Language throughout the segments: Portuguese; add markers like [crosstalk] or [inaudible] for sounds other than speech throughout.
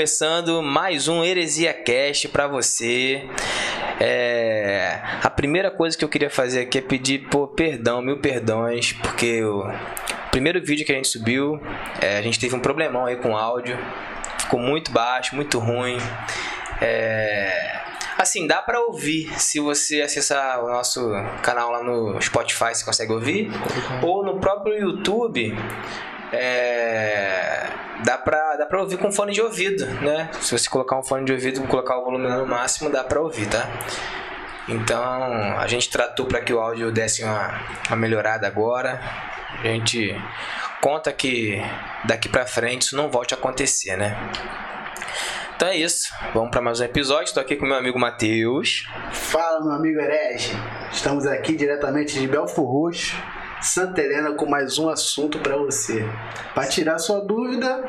começando mais um Heresia Cast pra você. É, A primeira coisa que eu queria fazer aqui é pedir pô, perdão, mil perdões, porque o primeiro vídeo que a gente subiu, é, a gente teve um problemão aí com o áudio. Ficou muito baixo, muito ruim. É, Assim, dá pra ouvir se você acessar o nosso canal lá no Spotify, você consegue ouvir. Ou no próprio YouTube, é, dá, pra, pra ouvir com fone de ouvido, né? Se você colocar um fone de ouvido colocar o volume no máximo, dá pra ouvir, tá? Então, a gente tratou para que o áudio desse uma, uma melhorada agora. A gente conta que daqui pra frente isso não volte a acontecer, né? Então é isso. Vamos para mais um episódio. Estou aqui com meu amigo Matheus. Fala, meu amigo herege. Estamos aqui diretamente de Belfor Roxo, Santa Helena, com mais um assunto para você. Para tirar sua dúvida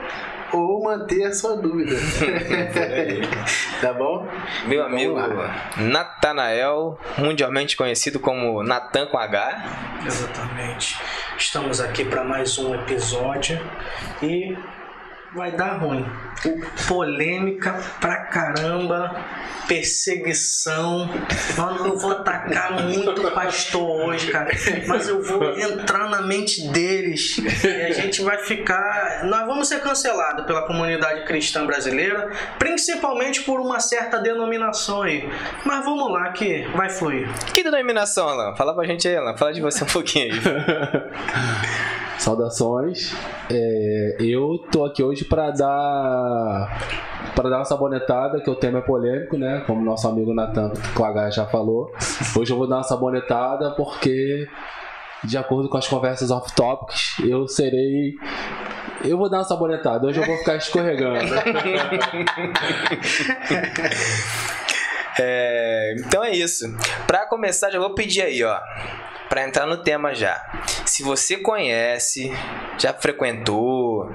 ou manter a sua dúvida. [laughs] tá bom? Meu Vamos amigo. Natanael, mundialmente conhecido como Natan com H. Exatamente. Estamos aqui para mais um episódio e vai dar ruim. Polêmica pra caramba, perseguição. Mano, eu vou atacar muito o pastor hoje, cara. Mas eu vou entrar na mente deles e a gente vai ficar. Nós vamos ser cancelados pela comunidade cristã brasileira, principalmente por uma certa denominação aí. Mas vamos lá que vai fluir. Que denominação, Alan? Fala pra gente aí, Alan. Fala de você um pouquinho aí. [laughs] Saudações. É, eu tô aqui hoje para dar para dar uma sabonetada, que o tema é polêmico, né? Como nosso amigo Natan Clagar já falou. Hoje eu vou dar uma sabonetada porque de acordo com as conversas off topics, eu serei eu vou dar uma sabonetada, hoje eu vou ficar escorregando. [laughs] É, então é isso. Pra começar, já vou pedir aí, ó. Pra entrar no tema já. Se você conhece, já frequentou,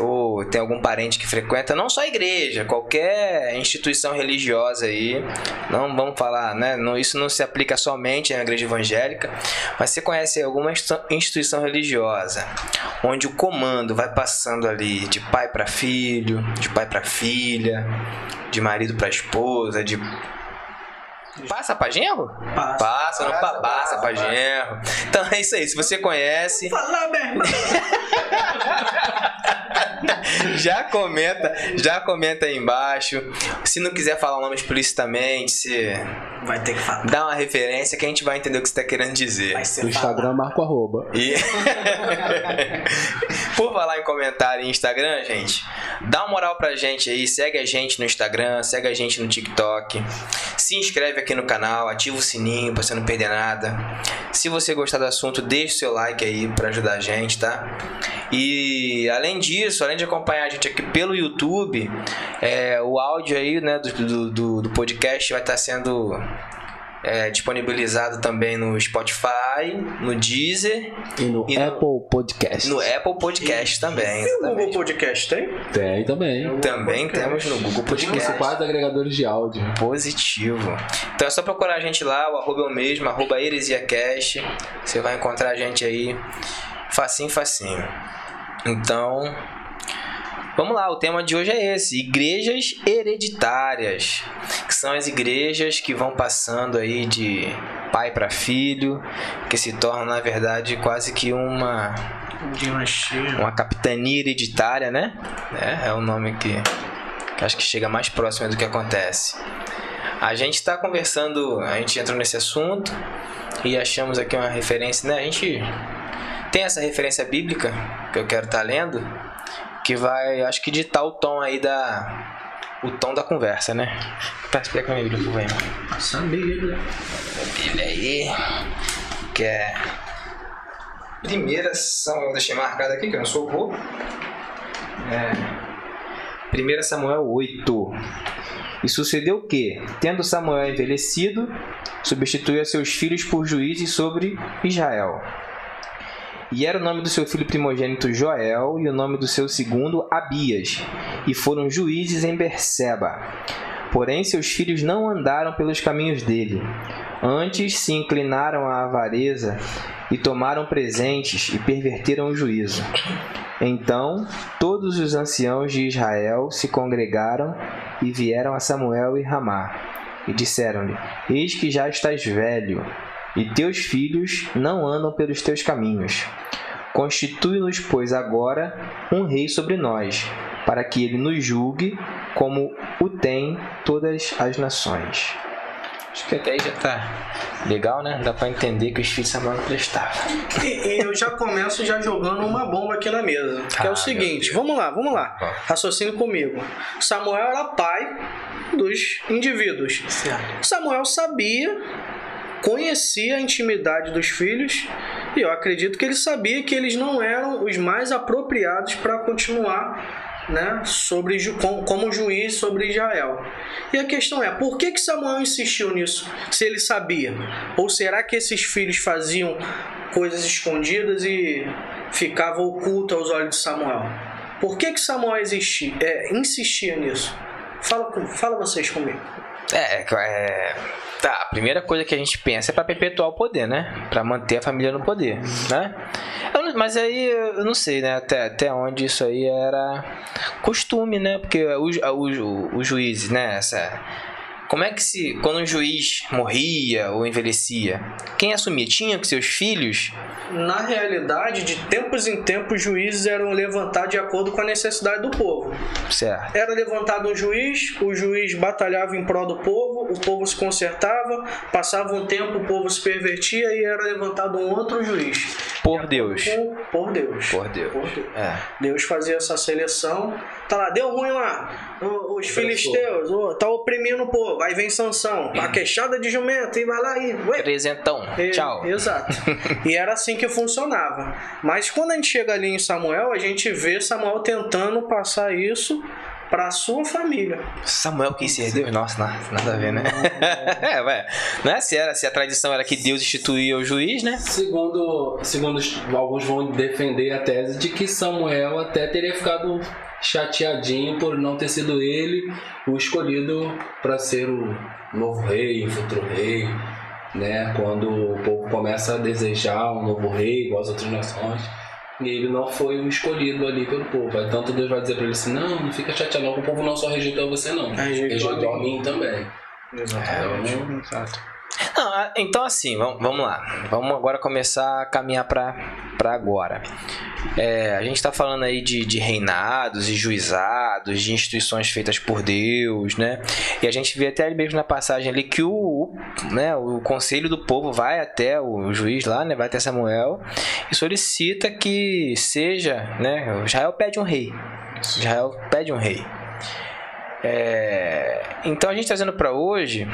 ou tem algum parente que frequenta, não só a igreja, qualquer instituição religiosa aí, não vamos falar, né? Isso não se aplica somente à igreja evangélica, mas você conhece alguma instituição religiosa onde o comando vai passando ali de pai para filho, de pai para filha, de marido para esposa, de Passa pra genro? Passa. Passa, não pa- passa pra genro. Então é isso aí. Se você conhece, Falar, meu irmão! [laughs] [laughs] já comenta, já comenta aí embaixo. Se não quiser falar o nome explicitamente, você Vai ter que falar. dá uma referência que a gente vai entender o que você tá querendo dizer. Vai ser No Instagram, marco arroba. E [laughs] por falar em comentário em Instagram, gente, dá uma moral pra gente aí, segue a gente no Instagram, segue a gente no TikTok, se inscreve aqui no canal, ativa o sininho pra você não perder nada. Se você gostar do assunto, deixa o seu like aí pra ajudar a gente, tá? E além disso, além de acompanhar a gente aqui pelo YouTube, é, o áudio aí, né, do, do, do- podcast vai estar sendo é, disponibilizado também no Spotify, no Deezer E no E no- Apple Podcast. no Apple Podcast também. E o Google. Podcast tem? Tem também. Também temos no Google Podcast. principais agregadores de áudio. Positivo. Então é só procurar a gente lá, o arroba é o mesmo, arroba heresiacast. Você vai encontrar a gente aí facinho, facinho. Então, vamos lá, o tema de hoje é esse: igrejas hereditárias, que são as igrejas que vão passando aí de pai para filho, que se tornam na verdade quase que uma uma capitania hereditária, né? É, é o nome que, que acho que chega mais próximo do que acontece. A gente está conversando, a gente entrou nesse assunto e achamos aqui uma referência, né? A gente tem essa referência bíblica que eu quero estar lendo, que vai, acho que ditar o tom aí da o tom da conversa, né? Tá, explica minha Bíblia, por favor. Essa Bíblia. Bíblia aí, que é primeira Samuel, eu deixei marcado aqui que eu não sou bobo. É, 1 Samuel 8. E sucedeu que, tendo Samuel envelhecido, substituiu a seus filhos por juízes sobre Israel. E era o nome do seu filho primogênito Joel, e o nome do seu segundo Abias, e foram juízes em Berseba. Porém, seus filhos não andaram pelos caminhos dele. Antes se inclinaram à avareza e tomaram presentes e perverteram o juízo. Então todos os anciãos de Israel se congregaram e vieram a Samuel e Ramá e disseram-lhe: Eis que já estás velho e teus filhos não andam pelos teus caminhos. Constitui-nos, pois, agora um rei sobre nós, para que ele nos julgue como o tem todas as nações. Acho que até aí já tá legal, né? Dá pra entender que os filhos de Samuel prestavam. E, eu já começo já jogando uma bomba aqui na mesa. Que é Ah, o seguinte, meu vamos lá, vamos lá. Ó. Raciocínio comigo. Samuel era pai dos indivíduos. Samuel sabia, conhecia a intimidade dos filhos e eu acredito que ele sabia que eles não eram os mais apropriados para continuar né, sobre, como juiz sobre Israel. E a questão é, por que, que Samuel insistiu nisso, se ele sabia? Ou será que esses filhos faziam coisas escondidas e ficava oculto aos olhos de Samuel? Por que, que Samuel existia, é, insistia nisso? Fala, fala vocês comigo. É, é. Tá, a primeira coisa que a gente pensa é pra perpetuar o poder, né? Pra manter a família no poder, né? Mas aí eu não sei, né? Até, até onde isso aí era costume, né? Porque os o, o, juízes, né? Essa, como é que se. Quando um juiz morria ou envelhecia, quem assumia? Tinha que seus filhos? Na realidade, de tempos em tempos, juízes eram levantados de acordo com a necessidade do povo. Certo. Era levantado um juiz, o juiz batalhava em prol do povo, o povo se consertava, passava um tempo, o povo se pervertia e era levantado um outro juiz. Por Deus. Com- Por Deus. Por Deus. Por Deus. É. Deus fazia essa seleção. Tá lá, deu ruim lá. Os filisteus, ô, tá oprimindo o povo. Aí vem Sansão, a queixada de jumento, e vai lá e. Ué, Presentão. é, Tchau. Exato. [laughs] e era assim que funcionava. Mas quando a gente chega ali em Samuel, a gente vê Samuel tentando passar isso para sua família. Samuel quis ser Deus? Nossa, nada, nada a ver, né? [laughs] é, vai. Não é se, era, se a tradição era que Deus instituía o juiz, né? Segundo, segundo os- alguns vão defender a tese de que Samuel até teria ficado chateadinho por não ter sido ele o escolhido para ser o novo rei, o futuro rei, né? Quando o povo começa a desejar um novo rei, igual as outras nações, e ele não foi o escolhido ali pelo povo. Aí tanto Deus vai dizer para ele assim: não, não fica chateado, não, o povo não só rejeitou você, não, Rejeitou a mim também. Exatamente. Então, Não, ah, então assim, vamos, lá. Vamos agora começar a caminhar para agora. É, a gente está falando aí de, de reinados e juizados, de instituições feitas por Deus, né? E a gente vê até mesmo na passagem ali que o, né, o conselho do povo vai até o juiz lá, né? Vai até Samuel e solicita que seja, né? Israel pede um rei. Israel pede um rei. É, então a gente trazendo para hoje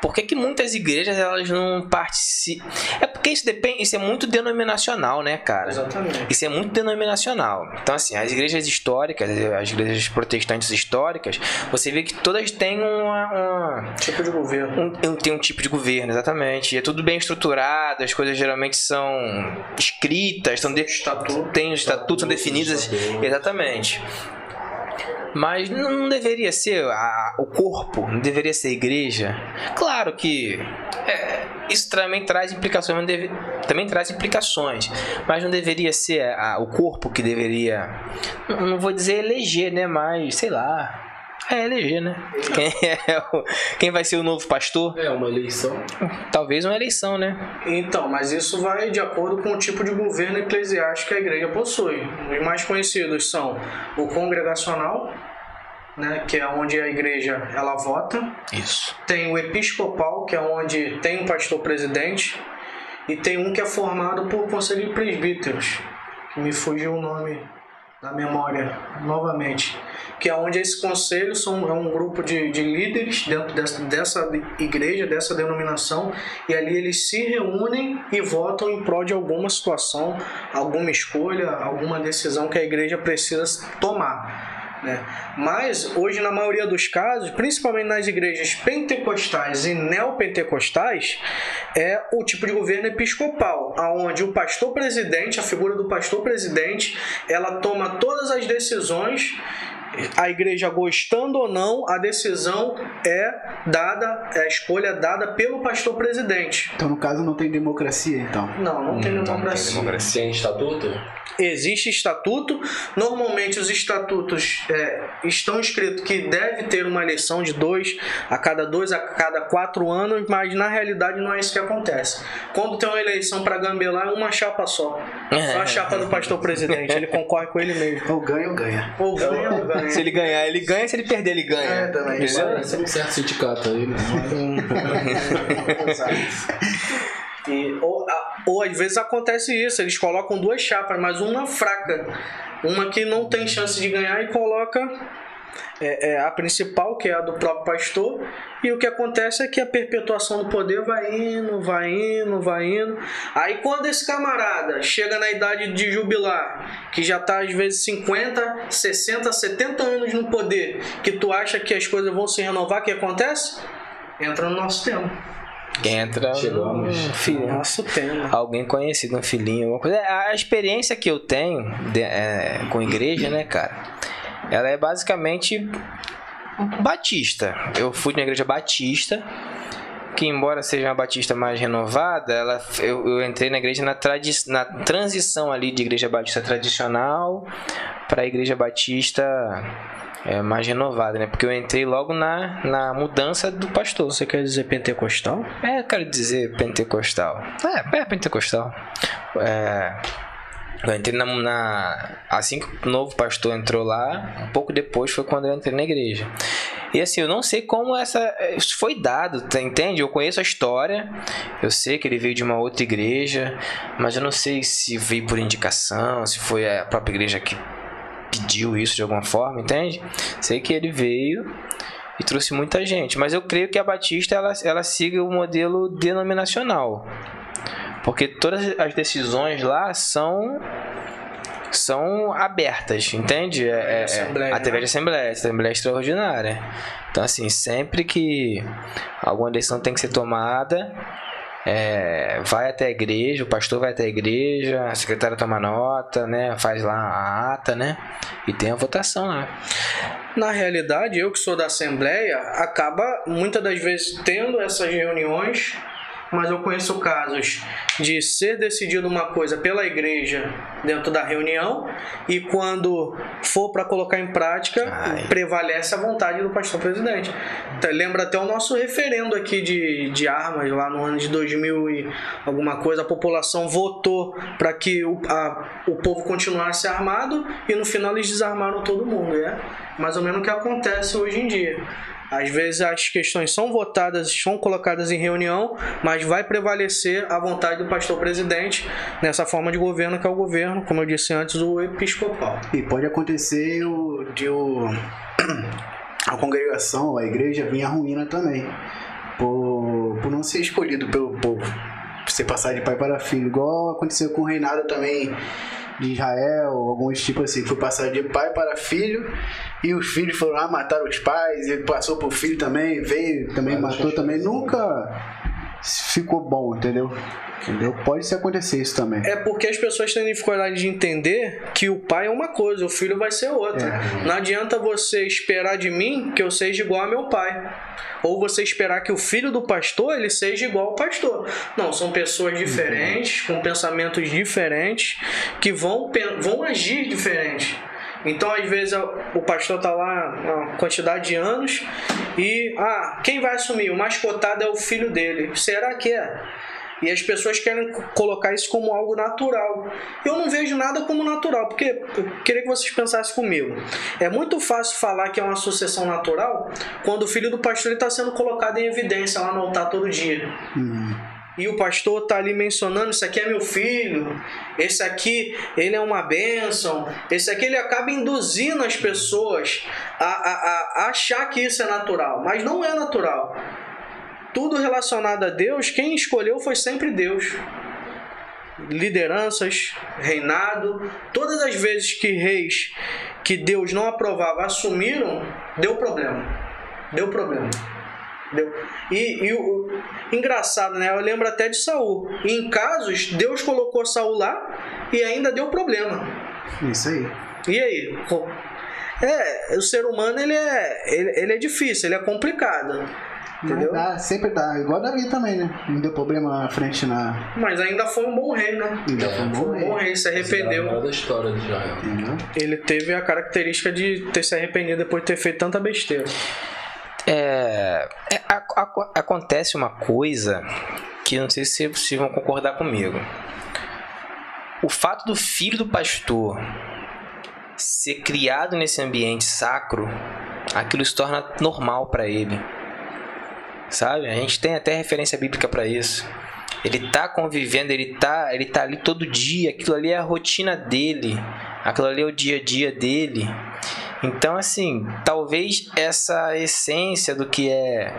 por que, que muitas igrejas elas não participam? É porque isso depende, isso é muito denominacional, né, cara? Exatamente. Isso é muito denominacional. Então, assim, as igrejas históricas, as igrejas protestantes históricas, você vê que todas têm uma, uma- Tipo de governo. um, tem um tipo de governo, exatamente. E é tudo bem estruturado, as coisas geralmente são escritas, são de, Estatuto. tem os estatutos, são definidas. Exatamente. Mas não deveria ser a- o corpo, não deveria ser a igreja. Claro que é, isso também traz implicações, não deve- também traz implicações, mas não deveria ser a- o corpo que deveria, não não vou dizer eleger, né? Mas sei lá, é eleger, né? Quem, [laughs] é o- quem vai ser o novo pastor? é uma eleição. Talvez uma eleição, né? Então, mas isso vai de acordo com o tipo de governo eclesiástico que a igreja possui. Os mais conhecidos são o congregacional, né, que é onde a igreja ela vota. Isso. Tem o episcopal, que é onde tem um pastor presidente. E tem um que é formado por conselho de presbíteros, que me fugiu o nome da memória novamente. Que é onde esse conselho são, é um grupo de, de líderes dentro dessa, dessa igreja, dessa denominação, e ali eles se reúnem e votam em prol de alguma situação, alguma escolha, alguma decisão que a igreja precisa tomar. Né? Mas hoje, na maioria dos casos, principalmente nas igrejas pentecostais e neopentecostais, é o tipo de governo episcopal, aonde o pastor presidente, a figura do pastor presidente, ela toma todas as decisões a igreja gostando ou não, a decisão é dada, é a escolha é dada pelo pastor presidente. Então, no caso, não tem democracia, então. Não, não tem Hum, não democracia. tem democracia. Tem estatuto? Existe estatuto. Normalmente os estatutos é, estão escritos que deve ter uma eleição de dois a cada dois a cada quatro anos, mas na realidade não é isso que acontece. Quando tem uma eleição para gambelar é uma chapa só. Só a chapa do pastor presidente. Ele [laughs] concorre com ele mesmo. Ou ganha ou ganha. Ou ganha ou ganha. Se ele ganhar, ele ganha. Se ele perder, ele ganha. É, também. Entendeu? Parece um certo sindicato aí, né? [laughs] E, ou, a- ou às vezes acontece isso, eles colocam duas chapas, mas uma fraca, uma que não tem chance de ganhar e coloca é, é, a principal, que é a do próprio pastor, e o que acontece é que a perpetuação do poder vai indo, vai indo, vai indo. Aí quando esse camarada chega na idade de jubilar, que já tá às vezes 50, 60, 70 anos no poder, que tu acha que as coisas vão se renovar, o que acontece? Entra no nosso tema. Entra Chegamos. um filho. Nosso tema. Alguém conhecido, um filhinho, alguma coisa. A experiência que eu tenho de- é, com igreja, né, cara? Ela é basicamente batista. Eu fui na igreja batista, que embora seja uma batista mais renovada, ela, eu, eu entrei na igreja na, tradi na transição ali de igreja batista tradicional para a igreja batista é, mais renovada, né? Porque eu entrei logo na, na mudança do pastor. Você quer dizer pentecostal? É, eu quero dizer pentecostal. É, é pentecostal. É, eu entrei na, na- Assim que o novo pastor entrou lá, um pouco depois foi quando eu entrei na igreja. E assim, eu não sei como essa. Isso foi dado, tá, entende? Eu conheço a história, eu sei que ele veio de uma outra igreja, mas eu não sei se veio por indicação, se foi a própria igreja que pediu isso de alguma forma, entende? Sei que ele veio e trouxe muita gente. Mas eu creio que a Batista ela, ela siga o modelo denominacional. Porque todas as decisões lá são são abertas, entende? É, é, é, Assembleia, através de assembleia, assembleia extraordinária. Então, assim, sempre que alguma decisão tem que ser tomada, é, vai até a igreja, o pastor vai até a igreja, a secretária toma nota, né? Faz lá a ata, né? E tem a votação lá. Na realidade, eu que sou da Assembleia, acaba muitas das vezes tendo essas reuniões, mas eu conheço casos de ser decidido uma coisa pela igreja dentro da reunião e quando for para colocar em prática, Ai. prevalece a vontade do pastor presidente. Então, Lembra até o nosso referendo aqui de, de armas lá no ano de 2000 e alguma coisa, a população votou para que o, a- o povo continuasse armado e no final eles desarmaram todo mundo. É mais ou menos o que acontece hoje em dia. Às vezes as questões são votadas, são colocadas em reunião, mas vai prevalecer a vontade do pastor presidente nessa forma de governo que é o governo, como eu disse antes, o episcopal. E pode acontecer o, de o, a congregação, a igreja, vir à ruína também. Por, por não ser escolhido pelo povo. Por ser passar de pai para filho. Igual aconteceu com o reinado também de Israel, alguns tipos assim, foi passar de pai para filho, e os filhos foram lá, mataram os pais, e ele passou pro filho também, veio, também matou também. Nunca ficou bom, entendeu? Entendeu? Pode se acontecer isso também. É porque as pessoas têm dificuldade de entender que o pai é uma coisa, o filho vai ser outra. Não adianta você esperar de mim que eu seja igual a meu pai. Ou você esperar que o filho do pastor ele seja igual ao pastor. Não, são pessoas diferentes, com pensamentos diferentes, que vão, vão agir diferente. Então, às vezes, o pastor tá lá uma quantidade de anos e, ah, quem vai assumir? O mais cotado é o filho dele. Será que é? E as pessoas querem co- colocar isso como algo natural. Eu não vejo nada como natural, porque eu queria que vocês pensassem comigo. É muito fácil falar que é uma sucessão natural quando o filho do pastor está sendo colocado em evidência lá no altar todo dia. E o pastor tá ali mencionando: Isso aqui é meu filho, esse aqui ele é uma bênção, esse aqui ele acaba induzindo as pessoas a, a, a- achar que isso é natural, mas não é natural. Tudo relacionado a Deus, quem escolheu foi sempre Deus. Lideranças, reinado, todas as vezes que reis que Deus não aprovava assumiram, deu problema. Deu problema. Deu. E, e o, o- engraçado, né? Eu lembro até de Saul. Em casos, Deus colocou Saul lá e ainda deu problema. Isso aí. E aí? Pô, É, o ser humano ele é, ele, ele é difícil, ele é complicado. Entendeu? Dá, sempre dá. Igual Davi também, né? Não deu problema na frente na. Mas ainda foi um bom rei, né? Ainda É, foi um Foi bom um bom rei. rei, se arrependeu. da história de Israel. Ele teve a característica de ter se arrependido depois de ter feito tanta besteira. É, é, a- a- acontece uma coisa que não sei se vocês vão concordar comigo. O fato do filho do pastor ser criado nesse ambiente sacro, aquilo se torna normal para ele. Sabe? A gente tem até referência bíblica para isso. Ele tá convivendo, ele tá, ele tá ali todo dia, aquilo ali é a rotina dele, aquilo ali é o dia a dia dele. Então, assim, talvez essa essência do que é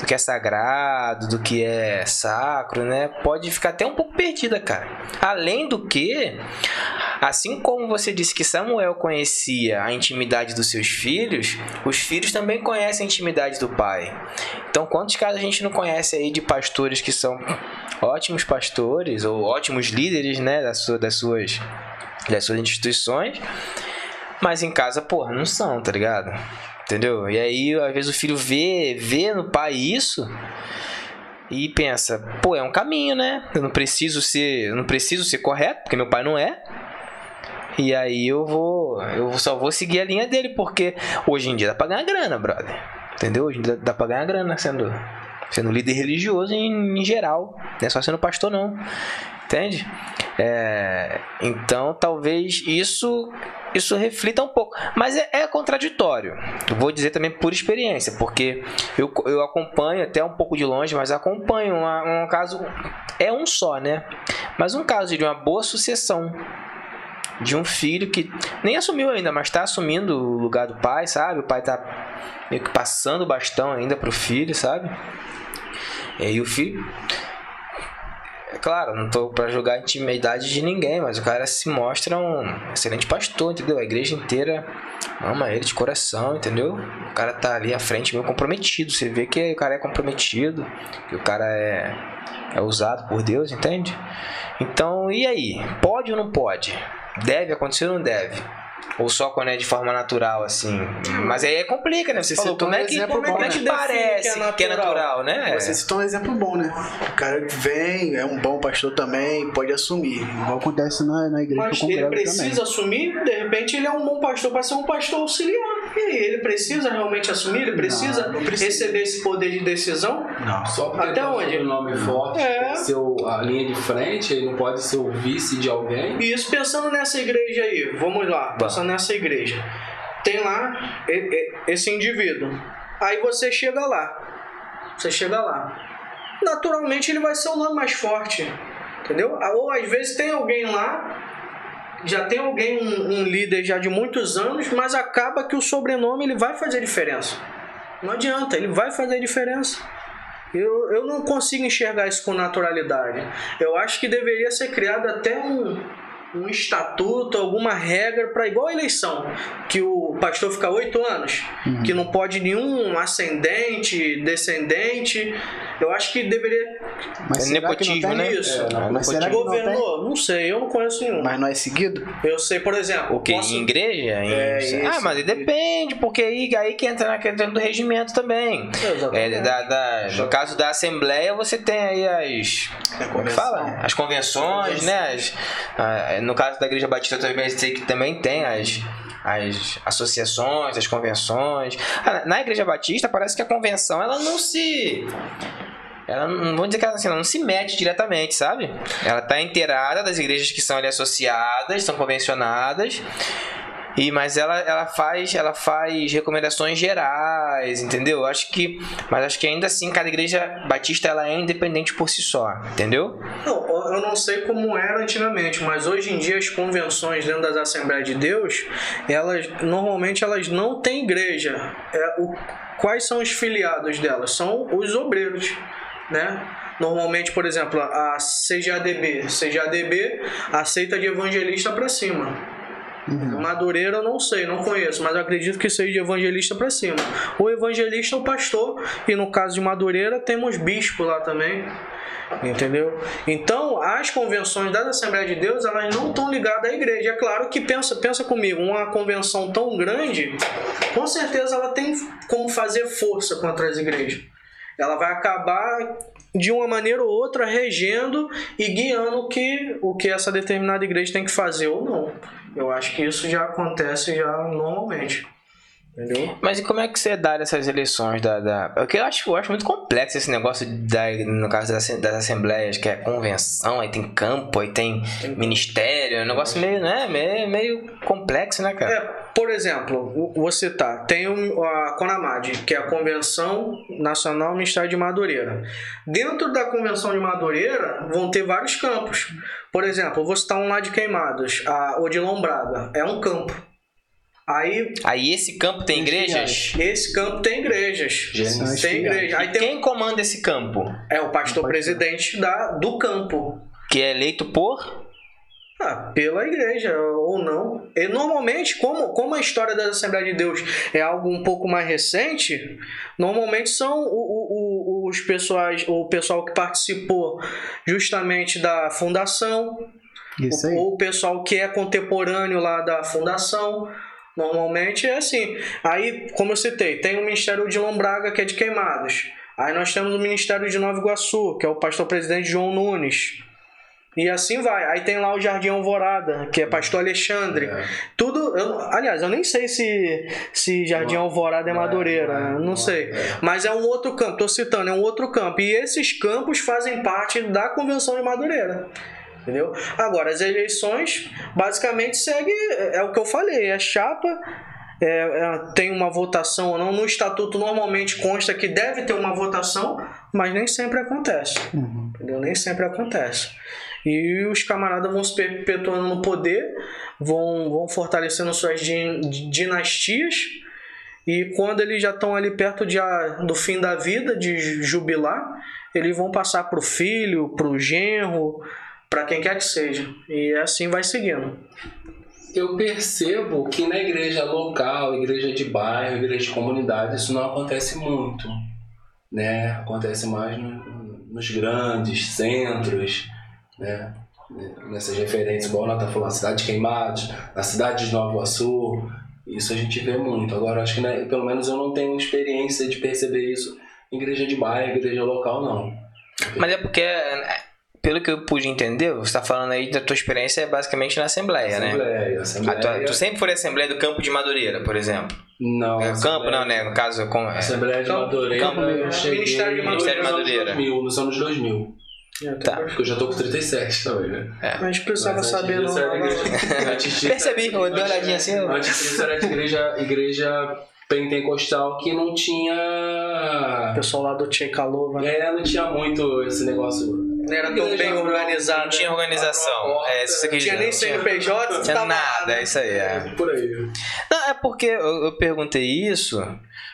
do que é sagrado, do que é sacro, né, pode ficar até um pouco perdida, cara. Além do que, assim como você disse que Samuel conhecia a intimidade dos seus filhos, os filhos também conhecem a intimidade do pai. Então, quantos casos a gente não conhece aí de pastores que são ótimos pastores ou ótimos líderes, né, das suas, das suas, das suas instituições, mas em casa, porra, não são, tá ligado? Entendeu? E aí, às vezes, o filho vê, vê no pai isso e pensa, pô, é um caminho, né? Eu não preciso ser, não preciso ser correto, porque meu pai não é. E aí eu vou, eu só vou seguir a linha dele, porque hoje em dia dá pra ganhar grana, brother. Entendeu? Hoje em dia dá pra ganhar grana sendo, sendo líder religioso em, em geral. Não é só sendo pastor, não. Entende? É, então talvez isso isso reflita um pouco. Mas é, é contraditório. Eu vou dizer também por experiência, porque eu, eu acompanho até um pouco de longe, mas acompanho uma- um caso. É um só, né? Mas um caso de uma boa sucessão. De um filho que nem assumiu ainda, mas tá assumindo o lugar do pai, sabe? O pai tá meio que passando o bastão ainda pro filho, sabe? E aí o filho. É claro, não tô pra julgar a intimidade de ninguém, mas o cara se mostra um excelente pastor, entendeu? A igreja inteira ama ele de coração, entendeu? O cara tá ali à frente meio comprometido. Você vê que o cara é comprometido, que o cara é, é usado por Deus, entende? Então, e aí? Pode ou não pode? Deve acontecer ou não deve? Ou só quando é de forma natural, assim? Mas aí complica, né? Você, falou, citou como um é que, exemplo como é bom, que né? Define que parece é que é natural. né? Você citou um exemplo bom, né? O cara vem, é um bom pastor também, pode assumir. Igual acontece na, na igreja Mas que eu ele precisa também. assumir, de repente ele é um bom pastor para ser um pastor auxiliar. E aí, ele precisa realmente assumir? Ele precisa, Não, não precisa. receber esse poder de decisão? Não. Só porque Até onde? um nome forte, É. o- a linha de frente, ele não pode ser o vice de alguém. E isso pensando nessa igreja aí, vamos lá, pensando nessa igreja. Tem lá esse indivíduo. Aí você chega lá. Você chega lá. Naturalmente ele vai ser o nome mais forte. Entendeu? Ou às vezes tem alguém lá, já tem alguém, um, um líder já de muitos anos, mas acaba que o sobrenome ele vai fazer diferença. Não adianta, ele vai fazer diferença. Eu, eu não consigo enxergar isso com naturalidade. Eu acho que deveria ser criado até um, um estatuto, alguma regra para igual a eleição, que o pastor fica oito anos, que não pode nenhum ascendente, descendente. Eu acho que deveria. Mas É será que não nepotismo, tem? né? Isso. É, não, Mas será que não tem? Governador, não sei, eu não conheço nenhum. Mas não é seguido? Eu sei, por exemplo. O que? posso- Em igreja? Em- É, ah, mas aí depende, porque aí, aí que entra na questão do regimento também. Exatamente. É, da, da- no caso da Assembleia, você tem aí as. Como é que fala? As convenções, né? As- ah, no caso da Igreja Batista, eu também sei que também tem as. As associações, as convenções. Ah, na- na Igreja Batista, parece que a convenção ela não se. Ela não vou dizer que ela, assim, ela não se mete diretamente, sabe? Ela tá inteirada das igrejas que são ali associadas, são convencionadas. E mas ela, ela faz ela faz recomendações gerais, entendeu? Acho que mas acho que ainda assim cada igreja batista ela é independente por si só, entendeu? Não, eu não sei como era antigamente, mas hoje em dia as convenções dentro das Assembleias de Deus, elas normalmente elas não têm igreja. É, o, quais são os filiados delas? São os obreiros, né? Normalmente, por exemplo, a CGADB, CGADB aceita de evangelista para cima. Madureira eu não sei, não conheço, mas acredito que seja de evangelista pra cima. O evangelista é o pastor, e no caso de Madureira temos bispo lá também. Entendeu? Então, as convenções das Assembleias de Deus, elas não estão ligadas à igreja. É claro que pensa, pensa comigo, uma convenção tão grande, com certeza ela tem como fazer força contra as igrejas. Ela vai acabar de uma maneira ou outra regendo e guiando o que, o que essa determinada igreja tem que fazer ou não. Eu acho que isso já acontece já normalmente. Entendeu? Mas e como é que você dá essas eleições da. da... Porque eu acho, eu acho muito complexo esse negócio da, no caso das, das assembleias, que é convenção, aí tem campo, aí tem ministério, é um negócio meio, né? Meio, meio complexo, né, cara? É, por exemplo, vou citar, tem a CONAMAD, que é a Convenção Nacional Ministério de Madureira. Dentro da Convenção de Madureira vão ter vários campos. Por exemplo, eu vou citar um lá de Queimados, a Odilon Braga, é um campo. Aí, Aí esse campo tem igrejas? esse campo tem igrejas. Gênesis. Tem igreja. Aí tem quem comanda esse campo? é o pastor presidente da, do campo. Que é eleito por. Ah, pela igreja, ou não. E normalmente, como, como a história da Assembleia de Deus é algo um pouco mais recente, normalmente são o- o- o- os pessoais, o pessoal que participou justamente da fundação, ou o pessoal que é contemporâneo lá da fundação. Normalmente é assim. Aí, como eu citei, tem o Ministério de Lombraga, que é de Queimados. Aí nós temos o Ministério de Nova Iguaçu, que é o pastor presidente João Nunes. E assim vai. Aí tem lá o Jardim Alvorada, que é pastor Alexandre. É. Tudo. eu- aliás, eu nem sei se, se Jardim Alvorada é é, Madureira. não é, não, não é, sei. é. Mas é um outro campo. Tô citando, é um outro campo. E esses campos fazem parte da Convenção de Madureira. Entendeu? Agora, as eleições basicamente segue. É o que eu falei, é chapa. é, é, tem uma votação ou não. No estatuto normalmente consta que deve ter uma votação, mas nem sempre acontece. Uhum. Entendeu? Nem sempre acontece. E os camaradas vão se perpetuando no poder, vão, vão fortalecendo suas din- dinastias. E quando eles já estão ali perto de, do fim da vida, de jubilar, eles vão passar pro filho, pro genro, para quem quer que seja. E assim vai seguindo. Eu percebo que na igreja local, igreja de bairro, igreja de comunidade, isso não acontece muito. Né? Acontece mais no- nos grandes centros, né? nessas referências, igual ela tá falando, cidade de Queimados, na cidade de Nova Iguaçu, isso a gente vê muito. Agora, acho que né, pelo menos eu não tenho experiência de perceber isso em igreja de bairro, igreja local, não. Mas é porque, é, pelo que eu pude entender, você tá falando aí da tua experiência é basicamente na Assembleia, né? Assembleia, A Assembleia. tua- tu sempre foi Assembleia do Campo de Madureira, por exemplo. Não. É, campo Assembleia- não, né? No caso, com, é, Assembleia de Madureira, Campo- eu cheguei Ministério de Ministério de nos anos Madureira. 2000, nos anos 2000. Tá. Porque eu já tô com 37 também, né? A gente precisava Mas antes saber, não. [laughs] Percebi, eu dei uma olhadinha assim, eu- Antes disso era de igreja, igreja pentecostal que não O tinha. pessoal lá do Tchê Calova, né? É, não tinha muito esse negócio. Não era tão bem organizado. não tinha organização. É, isso Não tinha nem CNPJ, não tinha nada, é isso aí. É. Por aí. Não, é porque eu, eu perguntei isso,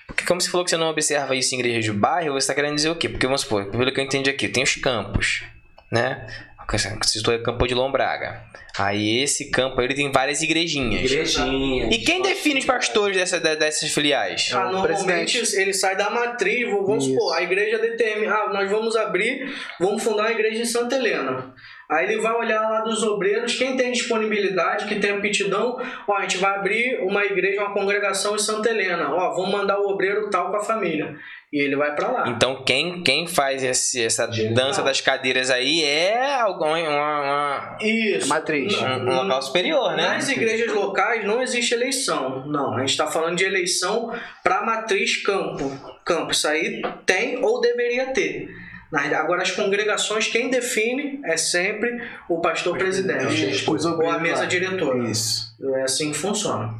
porque como você falou que você não observa isso em igreja de bairro, você está querendo dizer o quê? Porque vamos supor, pelo que eu entendi aqui, tem os campos, né? Você o campo de Lombraga. Aí esse campo aí, ele tem várias igrejinhas. Igrejinha. E quem define os pastores dessa, de- dessas filiais? Ah, normalmente ele sai da matriz, vamos Isso. supor, a igreja determina, ah, nós vamos abrir, vamos fundar uma igreja em Santa Helena. Aí ele vai olhar lá dos obreiros, quem tem disponibilidade, que tem aptidão, ó, a gente vai abrir uma igreja, uma congregação em Santa Helena, ó, vamos mandar o obreiro tal com a família. E ele vai pra lá. Então quem, quem faz esse- essa dança das cadeiras aí é algum, uma, uma- Isso. Matriz. um, um local superior, né? Nas igrejas locais não existe eleição. Não, a gente está falando de eleição para matriz campo. Campo, isso aí tem ou deveria ter. Agora, as congregações, quem define é sempre o pastor presidente Os ou a mesa lá. diretora. Isso. É assim que funciona.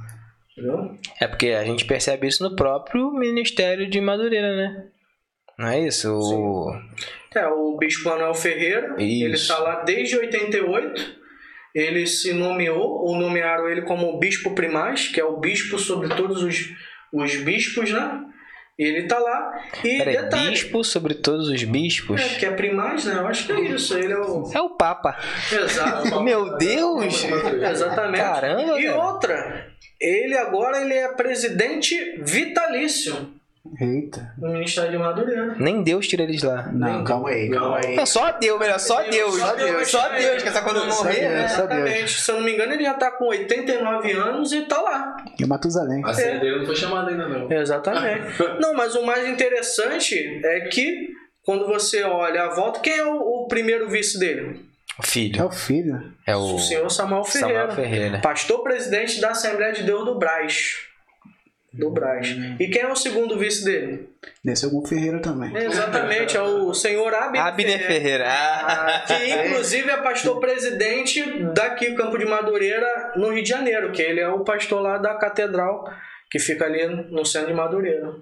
Entendeu? É porque a gente percebe isso no próprio Ministério de Madureira, né? Não é isso? O... É, o bispo Manuel Ferreira, Isso. ele está lá desde 88. Ele se nomeou, ou nomearam ele como bispo primaz, que é o bispo sobre todos os, os bispos, né? Ele tá lá e Peraí, detalhe. bispo sobre todos os bispos? É, que é primaz, né? Eu acho que é isso. Ele é o. É o Papa. Exato. [laughs] Meu Deus! Exatamente. Caramba, E velho. outra, ele agora ele é presidente vitalício Eita. do Ministério de Madureira. Nem Deus tira eles lá. Não, calma aí, calma aí. Não, só Deus, melhor, só Deus. Só Deus. Só Deus, que essa quando Só morrer, Deus. né? Só Exatamente. Se eu não me engano, ele já tá com 89 anos e tá lá. E o Matusalém. A senha dele não foi chamada ainda, não. Exatamente. não, mas o mais interessante é que quando você olha a volta, quem é o, o primeiro vice dele? O É filho. o filho. É O o senhor Samuel Ferreira. Samuel Ferreira. Pastor presidente da Assembleia de Deus do Braz. Do Braz. E quem é o segundo vice dele? Ser algum Ferreira também. Exatamente, é o senhor Abner, Abner Ferreira. Ah. Que inclusive é pastor presidente daqui, Campo de Madureira, no Rio de Janeiro, que ele é o pastor lá da catedral, que fica ali no centro de Madureira.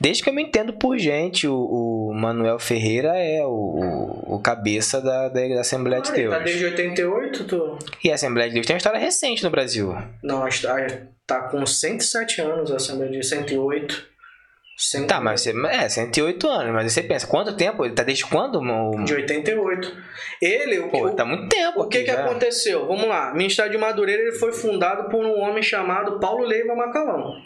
Desde que eu me entendo por gente, o, o Manuel Ferreira é o, o, cabeça da, da, da Assembleia de Olha, Deus. Tá desde 88, tu... E a Assembleia de Deus tem uma história recente no Brasil. Não, acho que tá, tá com 107 anos a Assembleia de 108. 100, Tá, mas você, é, 108 anos, mas você pensa, quanto tempo? Ele tá desde quando? O, De 88. Ele, o, pô, o, tá muito tempo. o que que já. aconteceu? Vamos lá. O Ministério de Madureira ele foi fundado por um homem chamado Paulo Leiva Macalão.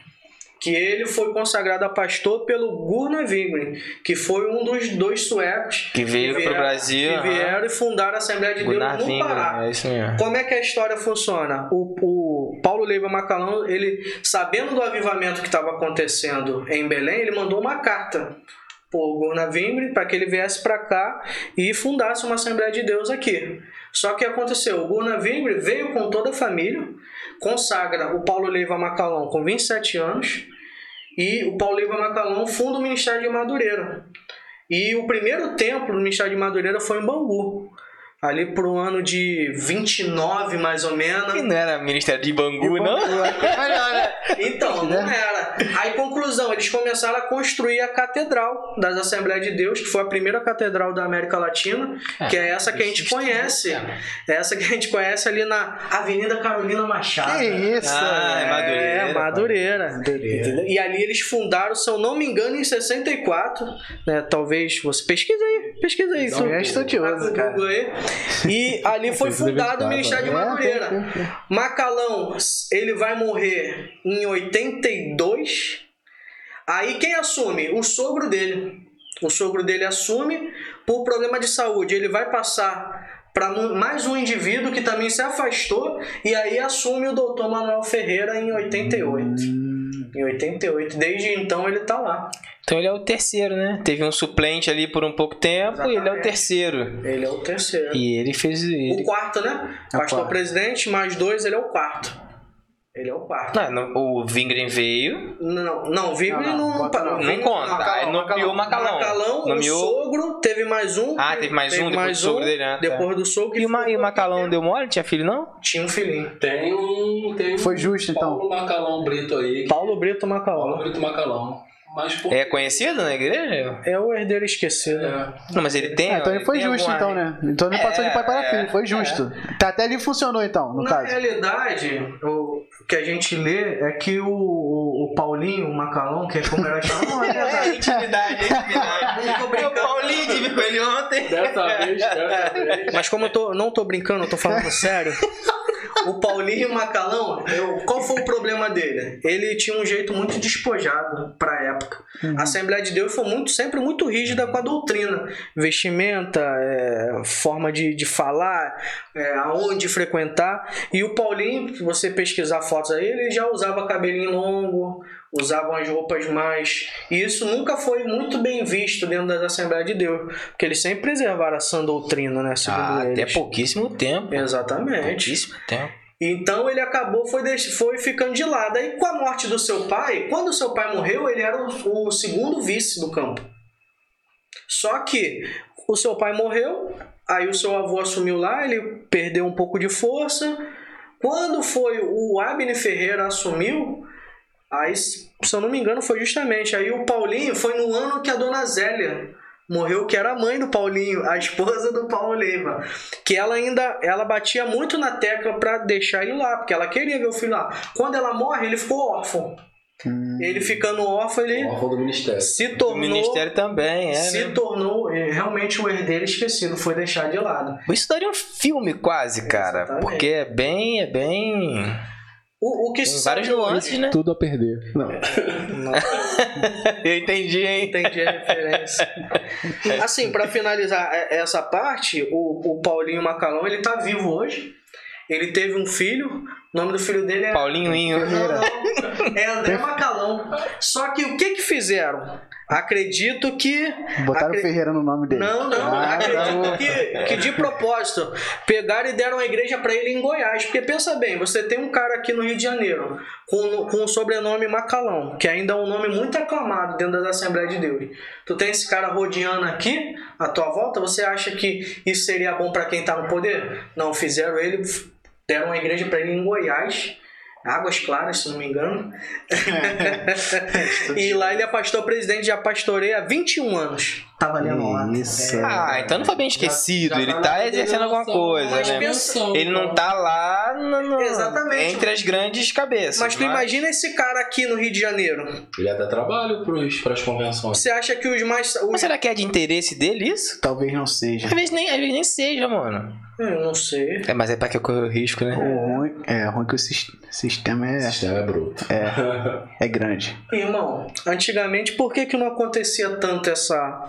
Que ele foi consagrado a pastor pelo Gurna Wingren, que foi um dos dois suecos Que veio pro vieram- Brasil. que vieram e fundaram a Assembleia de Gunnar Deus no Wingren, Pará. é. Como é que a história funciona? O, o Paulo Leiva Macalão, ele, sabendo do avivamento que estava acontecendo em Belém, ele mandou uma carta por Gurna Wingren para que ele viesse para cá e fundasse uma Assembleia de Deus aqui. Só que aconteceu, o Gurna Wingren veio com toda a família, consagra o Paulo Leiva Macalão com 27 anos e o Paulo Leiva Macalão funda o Ministério de Madureira. E o primeiro templo do Ministério de Madureira foi em Bangu. Ali pro ano de 29, mais ou menos. E não era Ministério de Bangu, não? olha, olha. Então, não era. Aí, conclusão, eles começaram a construir a Catedral das Assembleias de Deus, que foi a primeira catedral da América Latina, que é essa que a gente conhece. É essa que a gente conhece ali na Avenida Carolina Machado. Que isso? Ah, é Madureira, É, Madureira. Entendeu? E ali eles fundaram, se eu não me engano, em 64. Né? Talvez você pesquisa aí, pesquisa aí. Não, é estudioso, cara. Google aí. E ali foi fundado o. Ministério de É, Madureira. tem, tem, tem. Macalão, ele vai morrer em 82. Aí quem assume? O sogro dele. O sogro dele assume por problema de saúde. Ele vai passar para mais um indivíduo que também se afastou e aí assume o doutor Manuel Ferreira em 88. Em 88. Desde então ele tá lá. Então ele é o terceiro, né? Teve um suplente ali por um pouco tempo e ele é o Exatamente. terceiro. Ele é o terceiro. E ele fez. O Ele... quarto, né? É o Pastor quarto. presidente, mais dois, ele é o quarto. Ele é o quarto. Não, o Vingren veio, Não, não, Vingre Não, não, não, não, bota não. não conta. Aí nomeou o Macalão. Macalão, o sogro, teve mais um. Ah, teve mais um depois do sogro dele, ah, tá. Depois do sogro. E o, Ma- e o Macalão deu mole? Tinha filho, não? Tinha um filhinho. Tem um. Tem um Foi justo, então. Paulo Macalão Brito aí. Paulo Brito Paulo Macalão. Brito Macalão. Mas por. É conhecido na igreja? É o herdeiro esquecido. É. Não, mas ele tem. Ah, então ele foi justo, alguma- então, né? Então ele passou de pai para É, filho, foi justo. Tá, até ali funcionou, então, no Na caso. realidade, o que a gente lê é que o, o, o Paulinho, o Macalão, que é como era chamado, não, [laughs] é É, intimidade, é intimidade. [laughs] o Paulinho tive com ele ontem. Dessa vez, dessa [laughs] vez. Mas como eu tô, não tô brincando, eu tô falando sério. O Paulinho Macalão, eu, qual foi o problema dele? Ele tinha um jeito muito despojado pra época. A Assembleia de Deus foi muito, sempre muito rígida com a doutrina. Vestimenta, é, forma de, de falar, é, aonde frequentar. E o Paulinho, se você pesquisar fotos aí, ele já usava cabelinho longo, usavam as roupas mais. E isso nunca foi muito bem visto dentro das Assembleias de Deus. Porque eles sempre preservaram a sã doutrina, né? Segundo Ah, até eles. pouquíssimo tempo. Exatamente. Pouquíssimo tempo. Então ele acabou, foi, foi ficando de lado. Aí com a morte do seu pai, quando o seu pai morreu, ele era o, o segundo vice do campo. Só que o seu pai morreu, aí o seu avô assumiu lá, ele perdeu um pouco de força. Quando foi o Abner Ferreira assumiu, aí, se eu não me engano, foi justamente aí o Paulinho, foi no ano que a dona Zélia morreu, que era a mãe do Paulinho, a esposa do Paulo Leiva, que ela ainda ela batia muito na tecla pra deixar ele lá, porque ela queria ver o filho lá. Quando ela morre, ele ficou órfão. Hum. Ele ficando órfão, ele Órfão do ministério. se O tornou. ministério também, é. se né? tornou é, realmente o herdeiro esquecido, foi deixado de lado. Isso daria um filme quase, cara. Exatamente. Porque é bem. É bem. O, o que Tem se várias nuances, né? Tudo a perder. Não. Não Eu entendi, hein? entendi a referência. Assim, pra finalizar é- essa parte, o, o Paulinho Macalão, ele tá vivo hoje. Ele teve um filho, o nome do filho dele é Paulinho Inho. Não, não. É André Macalão. Só que o que que fizeram? Acredito que. Botaram acre- Ferreira no nome dele. Não, não. Ah, acredito tá. que, que de propósito pegaram e deram a igreja pra ele em Goiás. Porque pensa bem, você tem um cara aqui no Rio de Janeiro com, com o sobrenome Macalão, que ainda é um nome muito aclamado dentro da Assembleia de Deus. Tu tem esse cara rodeando aqui à tua volta, você acha que isso seria bom pra quem tá no poder? Não, fizeram ele, deram uma igreja pra ele em Goiás. Águas Claras, se não me engano. [laughs] e lá ele é pastor presidente, já pastoreia há 21 anos. Tava lendo lá. Isso. É. Ah, então não foi bem esquecido. Já- já ele tá tá exercendo alguma coordenação, coisa, mas né? Ele não tá lá no- no- Exatamente. entre as grandes cabeças. Mas tu imagina esse cara aqui no Rio de Janeiro. Ele até trabalha para as convenções. Você acha que os mais. Mas Os... será que é de interesse dele isso? Talvez não seja. Às vezes nem, às vezes nem seja, mano. Eu não sei. É, mas é pra que correr o risco, né? O ruim, é ruim que o sis- sistema O é, sistema é bruto. [laughs] é grande. Irmão, antigamente por que, que não acontecia tanto essa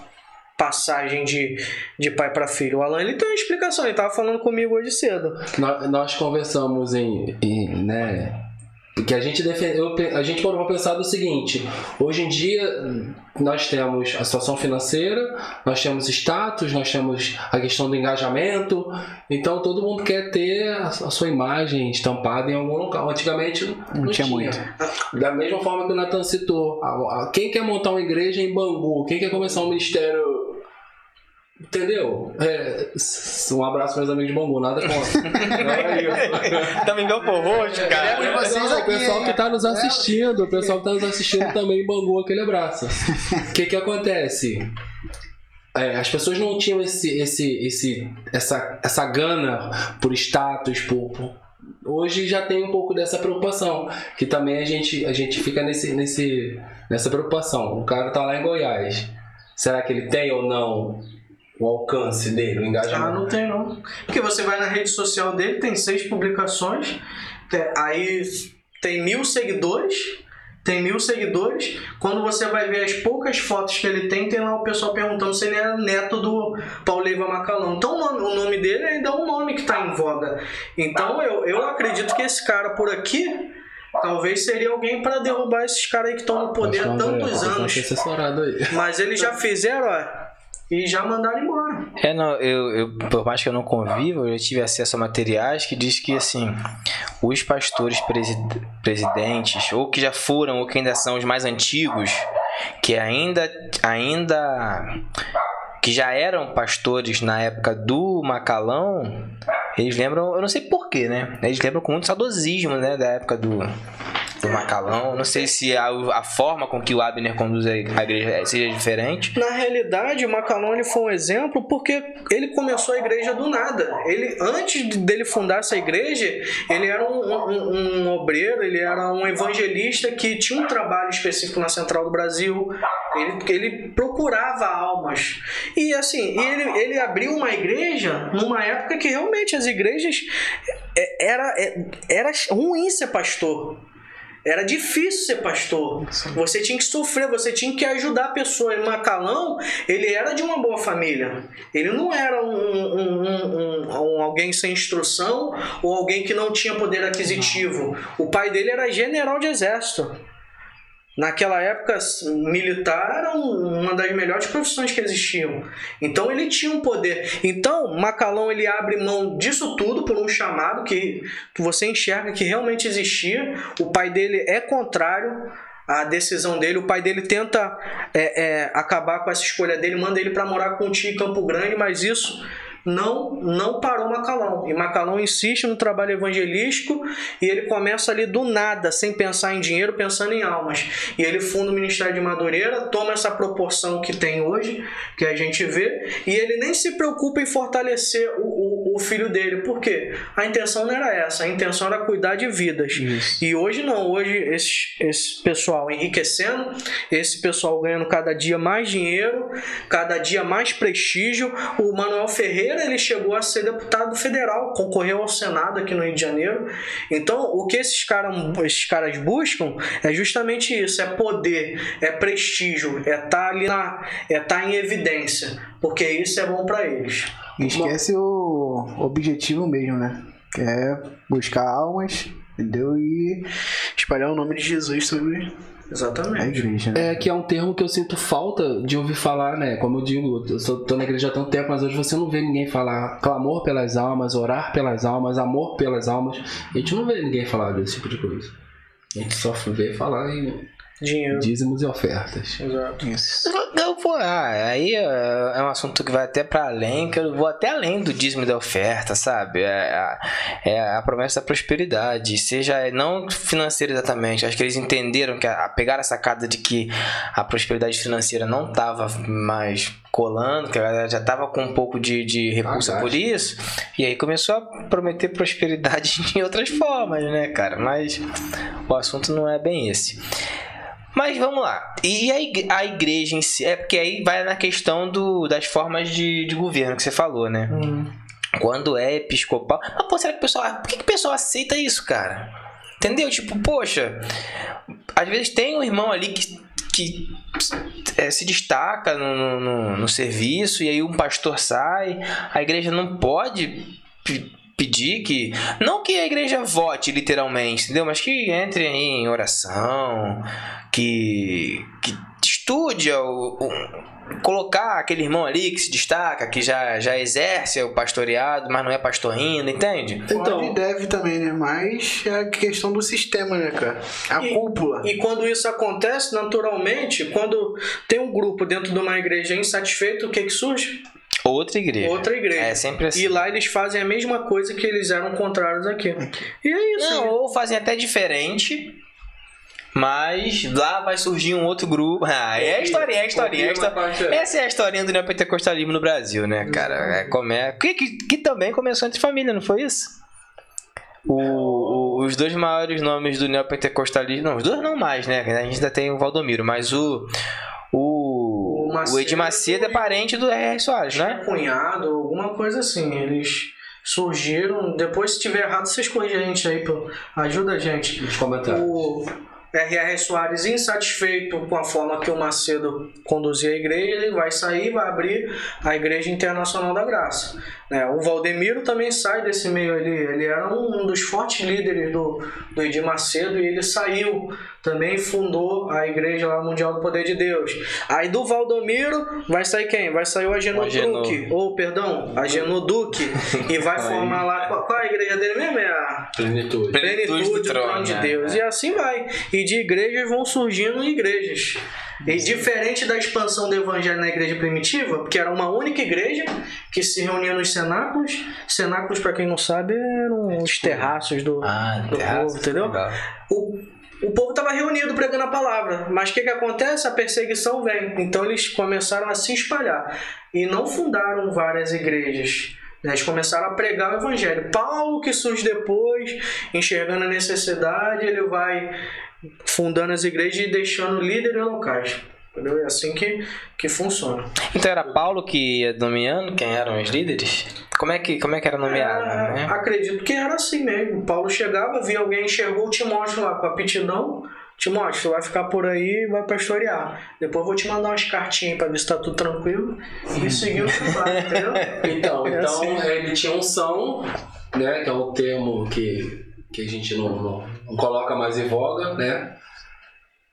passagem de, de pai para filho? O Alan ele tem uma explicação, ele tava falando comigo hoje cedo. nós, nós conversamos em, em, né porque a gente defende, eu pe- a gente parou para pensar do seguinte hoje em dia nós temos a situação financeira nós temos status nós temos a questão do engajamento então todo mundo quer ter a, sua imagem estampada em algum local. Antigamente não, Não tinha muito. da mesma forma que o Nathan citou quem quer montar uma igreja em Bangu? Quem quer começar um ministério Entendeu? É, um abraço meus amigos de Bangu, nada contra. É. Também deu por roxo, cara. Lembra de vocês Não, o pessoal que tá nos assistindo, o pessoal que tá nos assistindo também em Bangu, aquele abraço. O [laughs] que que acontece? É, as pessoas não tinham esse, esse, esse, essa, essa gana por status, por, por- Hoje já tem um pouco dessa preocupação, que também a gente, a gente fica nesse, nesse, nessa preocupação. O cara tá lá em Goiás. Será que ele tem ou não o alcance dele, o Ah, engajamento? não tem não. Porque você vai na rede social dele, tem seis publicações, aí tem mil seguidores, tem mil seguidores. Quando você vai ver as poucas fotos que ele tem, tem lá o pessoal perguntando se ele é neto do Pauleiva Macalão. Então o nome, o nome dele ainda é um nome que está em voga. Então eu, eu acredito que esse cara por aqui talvez seria alguém para derrubar esses caras aí que estão no poder há André tantos anos. sendo assessorado aí. Mas eles já [laughs] fizeram, ó, e já mandaram embora. É, não, eu, eu, por mais que eu não conviva, eu tive acesso a materiais que diz que, assim, os pastores presi- presidentes, ou que já foram, ou que ainda são os mais antigos, que ainda, ainda, que já eram pastores na época do Macalão, eles lembram, eu não sei porquê, né? Eles lembram com muito saudosismo, né, da época do, do Macalão. Não sei se a, a forma com que o Abner conduz a igreja seja diferente. Na realidade, o Macalão ele foi um exemplo porque ele começou a igreja do nada. Ele, antes de- dele fundar essa igreja, ele era um, um- um obreiro, ele era um evangelista que tinha um trabalho específico na Central do Brasil. Ele, ele procurava almas. E assim, ele, ele abriu uma igreja numa época que realmente as igrejas é, era, é- era ruim ser pastor. Era difícil ser pastor. Você tinha que sofrer, você tinha que ajudar a pessoa. E Macalão, ele era de uma boa família. Ele não era um, um- um- um- alguém sem instrução ou alguém que não tinha poder aquisitivo. O pai dele era general de exército. Naquela época, militar era um- uma das melhores profissões que existiam. Então ele tinha um poder. Então, Macalão ele abre mão disso tudo por um chamado que você enxerga que realmente existia. O pai dele é contrário à decisão dele. O pai dele tenta é, é, acabar com essa escolha dele, manda ele para morar com o tio em Campo Grande, mas isso não não parou Macalão. E Macalão insiste no trabalho evangelístico e ele começa ali do nada, sem pensar em dinheiro, pensando em almas. E ele funda o Ministério de Madureira, toma essa proporção que tem hoje, que a gente vê, e ele nem se preocupa em fortalecer o, o, o filho dele. Por quê? A intenção não era essa, a intenção era cuidar de vidas. Isso. E hoje não, hoje esse, esse pessoal enriquecendo, esse pessoal ganhando cada dia mais dinheiro, cada dia mais prestígio. O Manuel Ferreira ele chegou a ser deputado federal, concorreu ao Senado aqui no Rio de Janeiro. Então, o que esses, cara, esses caras buscam é justamente isso: é poder, é prestígio, é estar ali na, é estar em evidência, porque isso é bom para eles. E esquece o objetivo mesmo, né? Que é buscar almas, entendeu? E espalhar o nome de Jesus sobre Exatamente. igreja, né? É que é um termo que eu sinto falta de ouvir falar, né? Como eu digo, eu sou, tô na igreja há tanto tempo, mas hoje você não vê ninguém falar clamor pelas almas, orar pelas almas, amor pelas almas. A gente não vê ninguém falar desse tipo de coisa. A gente só vê falar em Dinheiro. dízimos e ofertas. Exato. Isso. Eu vou, ah, aí é é um assunto que vai até para além, que eu vou até além do dízimo e da oferta, sabe? É a, é a promessa da prosperidade, seja não financeira exatamente. Acho que eles entenderam que a, a pegaram a sacada de que a prosperidade financeira não estava mais colando, que a galera já estava com um pouco de, de repulsa Ah, por isso, e aí começou a prometer prosperidade [laughs] de outras formas, né, cara? Mas o assunto não é bem esse. Mas vamos lá. E a igre- a igreja em si. É porque aí vai na questão do, das formas de, de governo que você falou, né? Hum. Quando é episcopal. Mas, pô, será que o pessoal. Por que, que o pessoal aceita isso, cara? Entendeu? Tipo, poxa. Às vezes tem um irmão ali que. que é, se destaca no, no, no- serviço e aí um pastor sai, a igreja não pode pedir que. Não que a igreja vote literalmente, entendeu? Mas que entre em oração, que. que estude o, o- colocar aquele irmão ali que se destaca, que já, já exerce o pastoreado, mas não é pastor ainda, entende? Pode e deve também, né? Mas é a questão do sistema, né, cara? A E- cúpula. E quando isso acontece, naturalmente, quando tem um grupo dentro de uma igreja insatisfeito, o que que surge? Outra igreja. Outra igreja. É sempre assim. E lá eles fazem a mesma coisa que eles eram contrários aqui. E é isso. Não, né? ou fazem até diferente. Mas lá vai surgir um outro grupo. Ah, é a historinha, é a historinha. É a história. Essa é a historinha do neopentecostalismo no Brasil, né, cara? É, come... que, que, que também começou entre família, não foi isso? O- o- os dois maiores nomes do neopentecostalismo. Não, os dois não mais, né? A gente ainda tem o Valdomiro, mas o. Macedo o Edir Macedo é parente do R.R. Soares, né? Cunhado, alguma coisa assim. Eles surgiram. Depois, se tiver errado, vocês corrigem a gente aí. Pô. Ajuda a gente. Nos comentários. O R.R. Soares, insatisfeito com a forma que o Macedo conduzia a igreja, ele vai sair e vai abrir a Igreja Internacional da Graça. né? O Valdemiro também sai desse meio ali. Ele era um dos fortes líderes do, do Edir Macedo e ele saiu também fundou a Igreja lá Mundial do Poder de Deus. Aí do Valdomiro vai sair quem? Vai sair o Agenor O Agenor. Duque. Ou, perdão, Agenor Duque. E vai [laughs] formar lá. Qual, qual é a igreja dele mesmo? É a. Plenitude. Plenitude do trono de né? Deus. E assim vai. E de igrejas vão surgindo igrejas. E diferente da expansão do evangelho na igreja primitiva, porque era uma única igreja que se reunia nos cenáculos. Cenáculos, para quem não sabe, eram os terraços do, Ah, do povo, entendeu? O, o povo estava reunido pregando a palavra, mas o que, que acontece? A perseguição vem. Então eles começaram a se espalhar e não fundaram várias igrejas. Né? Eles começaram a pregar o evangelho. Paulo, que surge depois, enxergando a necessidade, ele vai fundando as igrejas e deixando líderes locais. Entendeu? É assim que, que funciona. Então era Paulo que ia nomeando quem eram os líderes? Como é que, como é que era nomeado, É, né? Acredito que era assim mesmo. Paulo chegava, via alguém, enxergou o Timóteo lá com a aptidão. Timóteo, tu vai ficar por aí e vai pastorear. Depois eu vou te mandar umas cartinhas pra ver se tá tudo tranquilo. E seguir o trabalho, entendeu? [laughs] Então, É então assim. ele tinha unção, né? Que é um termo que, que a gente não, não, não coloca mais em voga, né?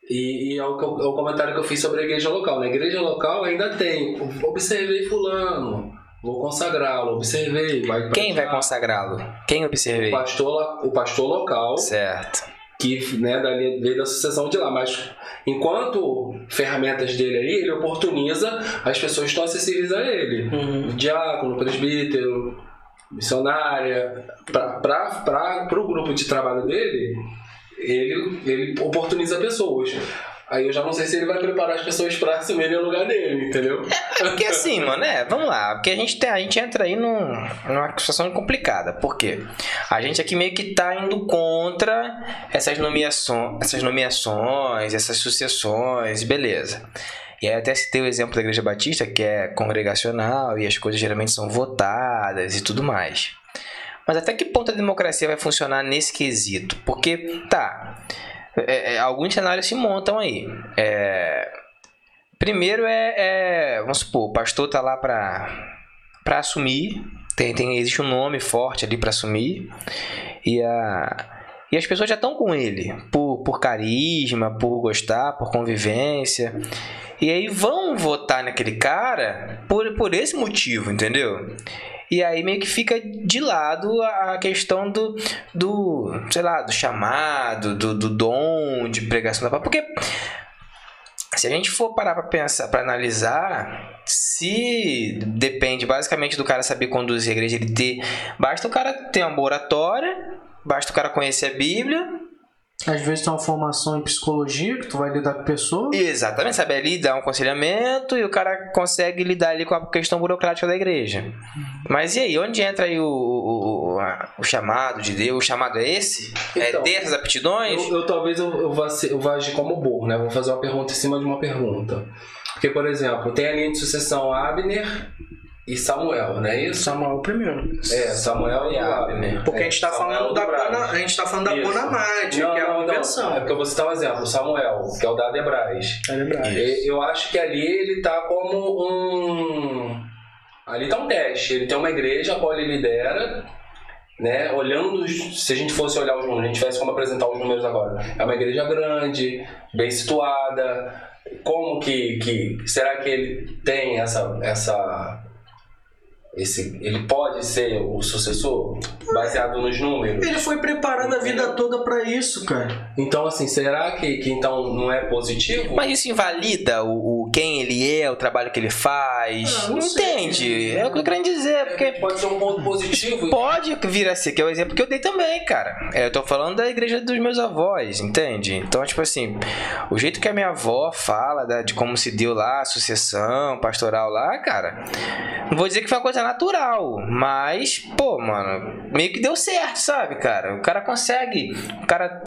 E, e é, o, é o comentário que eu fiz sobre a igreja local. Na igreja local ainda tem. Observei fulano, vou consagrá-lo, observei. Vai Quem vai consagrá-lo? Quem O observei? pastor, la- o pastor local Certo. Que né, veio da sucessão de lá, mas enquanto ferramentas dele aí, ele oportuniza as pessoas que estão acessíveis a ele. Uhum. Diácono, presbítero, missionária, para o grupo de trabalho dele, ele, ele oportuniza pessoas. Aí eu já não sei se ele vai preparar as pessoas para assumirem o lugar dele, entendeu? Porque assim, mano, é, vamos lá. Porque a gente, tem, a gente entra aí num, numa situação complicada. Por quê? A gente aqui meio que tá indo contra essas nomeações, essas nomeações, essas sucessões, beleza. E aí até citei o exemplo da Igreja Batista, que é congregacional e as coisas geralmente são votadas e tudo mais. Mas até que ponto a democracia vai funcionar nesse quesito? Porque, tá, é, é, alguns cenários se montam aí. É, primeiro é, é, vamos supor, o pastor tá lá para para assumir, tem, tem existe um nome forte ali para assumir e a e as pessoas já estão com ele por, por carisma, por gostar, por convivência. E aí vão votar naquele cara por, por esse motivo, entendeu? E aí meio que fica de lado a questão do, do sei lá, do chamado, do, do dom de pregação da palavra. Porque se a gente for parar para pensar, para analisar, se depende basicamente do cara saber conduzir a igreja, ele ter, basta o cara ter uma boa oratória, basta o cara conhecer a Bíblia às vezes tem uma formação em psicologia que tu vai lidar com a pessoa. Exatamente, sabe ali dar um aconselhamento e o cara consegue lidar ali com a questão burocrática da igreja. Mas e aí, onde entra aí o, o, o, o chamado de Deus? O chamado é esse? Então, é ter essas aptidões? Eu, eu talvez eu, eu, vá ser, eu vá agir como burro, né? Vou fazer uma pergunta em cima de uma pergunta. Porque, por exemplo, tem a linha de sucessão Abner e Samuel, não é isso? Samuel primeiro. É, Samuel e Abner. Porque a gente tá Samuel falando do da. Cona, a gente tá falando da Isso. Conamade, Não, que é a convenção. É porque eu vou citar um exemplo. Samuel, que é o da. É. E- Eu acho que ali ele tá como um. Ali tá um teste. Ele tem uma igreja, a qual ele lidera, né? Olhando, se a gente fosse olhar os números, a gente tivesse como apresentar os números agora. É uma igreja grande, bem situada. Como que, que será que ele tem essa essa esse ele pode ser o sucessor baseado nos números? Ele foi preparado a vida toda pra isso, cara. Então assim, será que, que então não é positivo? Mas isso invalida o, o quem ele é, o trabalho que ele faz? Ah, não não entende? É o que eu quero dizer, porque pode ser um ponto positivo. Pode vir a ser, que é o exemplo que eu dei também, cara. É, eu tô falando da igreja dos meus avós, entende? Então, tipo assim, o jeito que a minha avó fala da- de como se deu lá a sucessão pastoral lá, cara, não vou dizer que foi uma coisa natural, mas, pô, mano, meio que deu certo, sabe, cara? O cara consegue, o cara.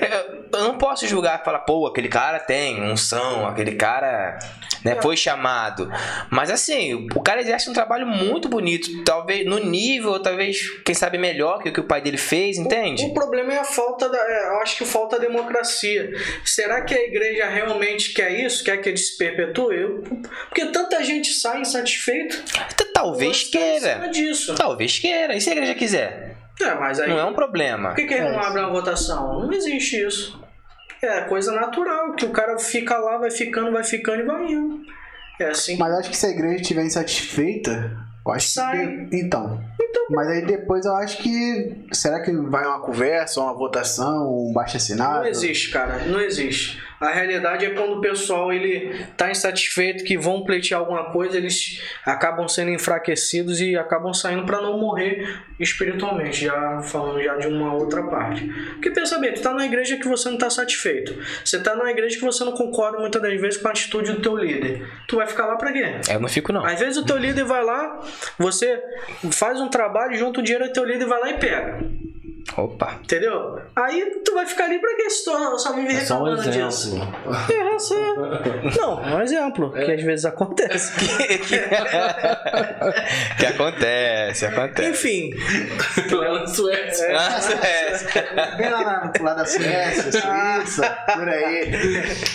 Eu eu não posso julgar e falar, pô, aquele cara tem unção, aquele cara né, foi chamado. Mas assim, o cara exerce um trabalho muito bonito, talvez no nível, talvez, quem sabe, melhor que o que o pai dele fez, entende? O problema é a falta da. é, Eu acho que falta democracia. Será que a igreja realmente quer isso? Quer que ele se perpetue? Porque tanta gente sai insatisfeito. T- Talvez Tá queira. disso. Talvez queira. E se a igreja quiser? É, mas aí. Não é um problema. Por que, que ele não abre uma votação? Não existe isso. É coisa natural, que o cara fica lá, vai ficando, vai ficando e vai indo. É assim. Mas acho que se a igreja estiver insatisfeita, eu acho Sai. que. de- Então. Mas aí depois eu acho que. Será que vai uma conversa, uma votação, um baixo assinado? Não existe, cara. Não existe. A realidade é quando o pessoal ele tá insatisfeito que vão pleitear alguma coisa, eles acabam sendo enfraquecidos e acabam saindo para não morrer espiritualmente, já falando já de uma outra parte. Porque pensa bem, tu tá na igreja que você não tá satisfeito. Você tá na igreja que você não concorda muitas das vezes com a atitude do teu líder. Tu vai ficar lá para quê? Eu não fico, não. Às vezes o teu líder vai lá, você faz um trabalho, junta o dinheiro do teu líder vai lá e pega. Opa. Entendeu? Aí tu vai ficar ali pra quê? Se tu só vive É só um disso. exemplo. É, só... Não, é um exemplo, que às vezes acontece. [laughs] que acontece, acontece. Enfim, Lá na Suécia. Nossa, é. Vem lá na, lá da Suécia, Suíça, por aí.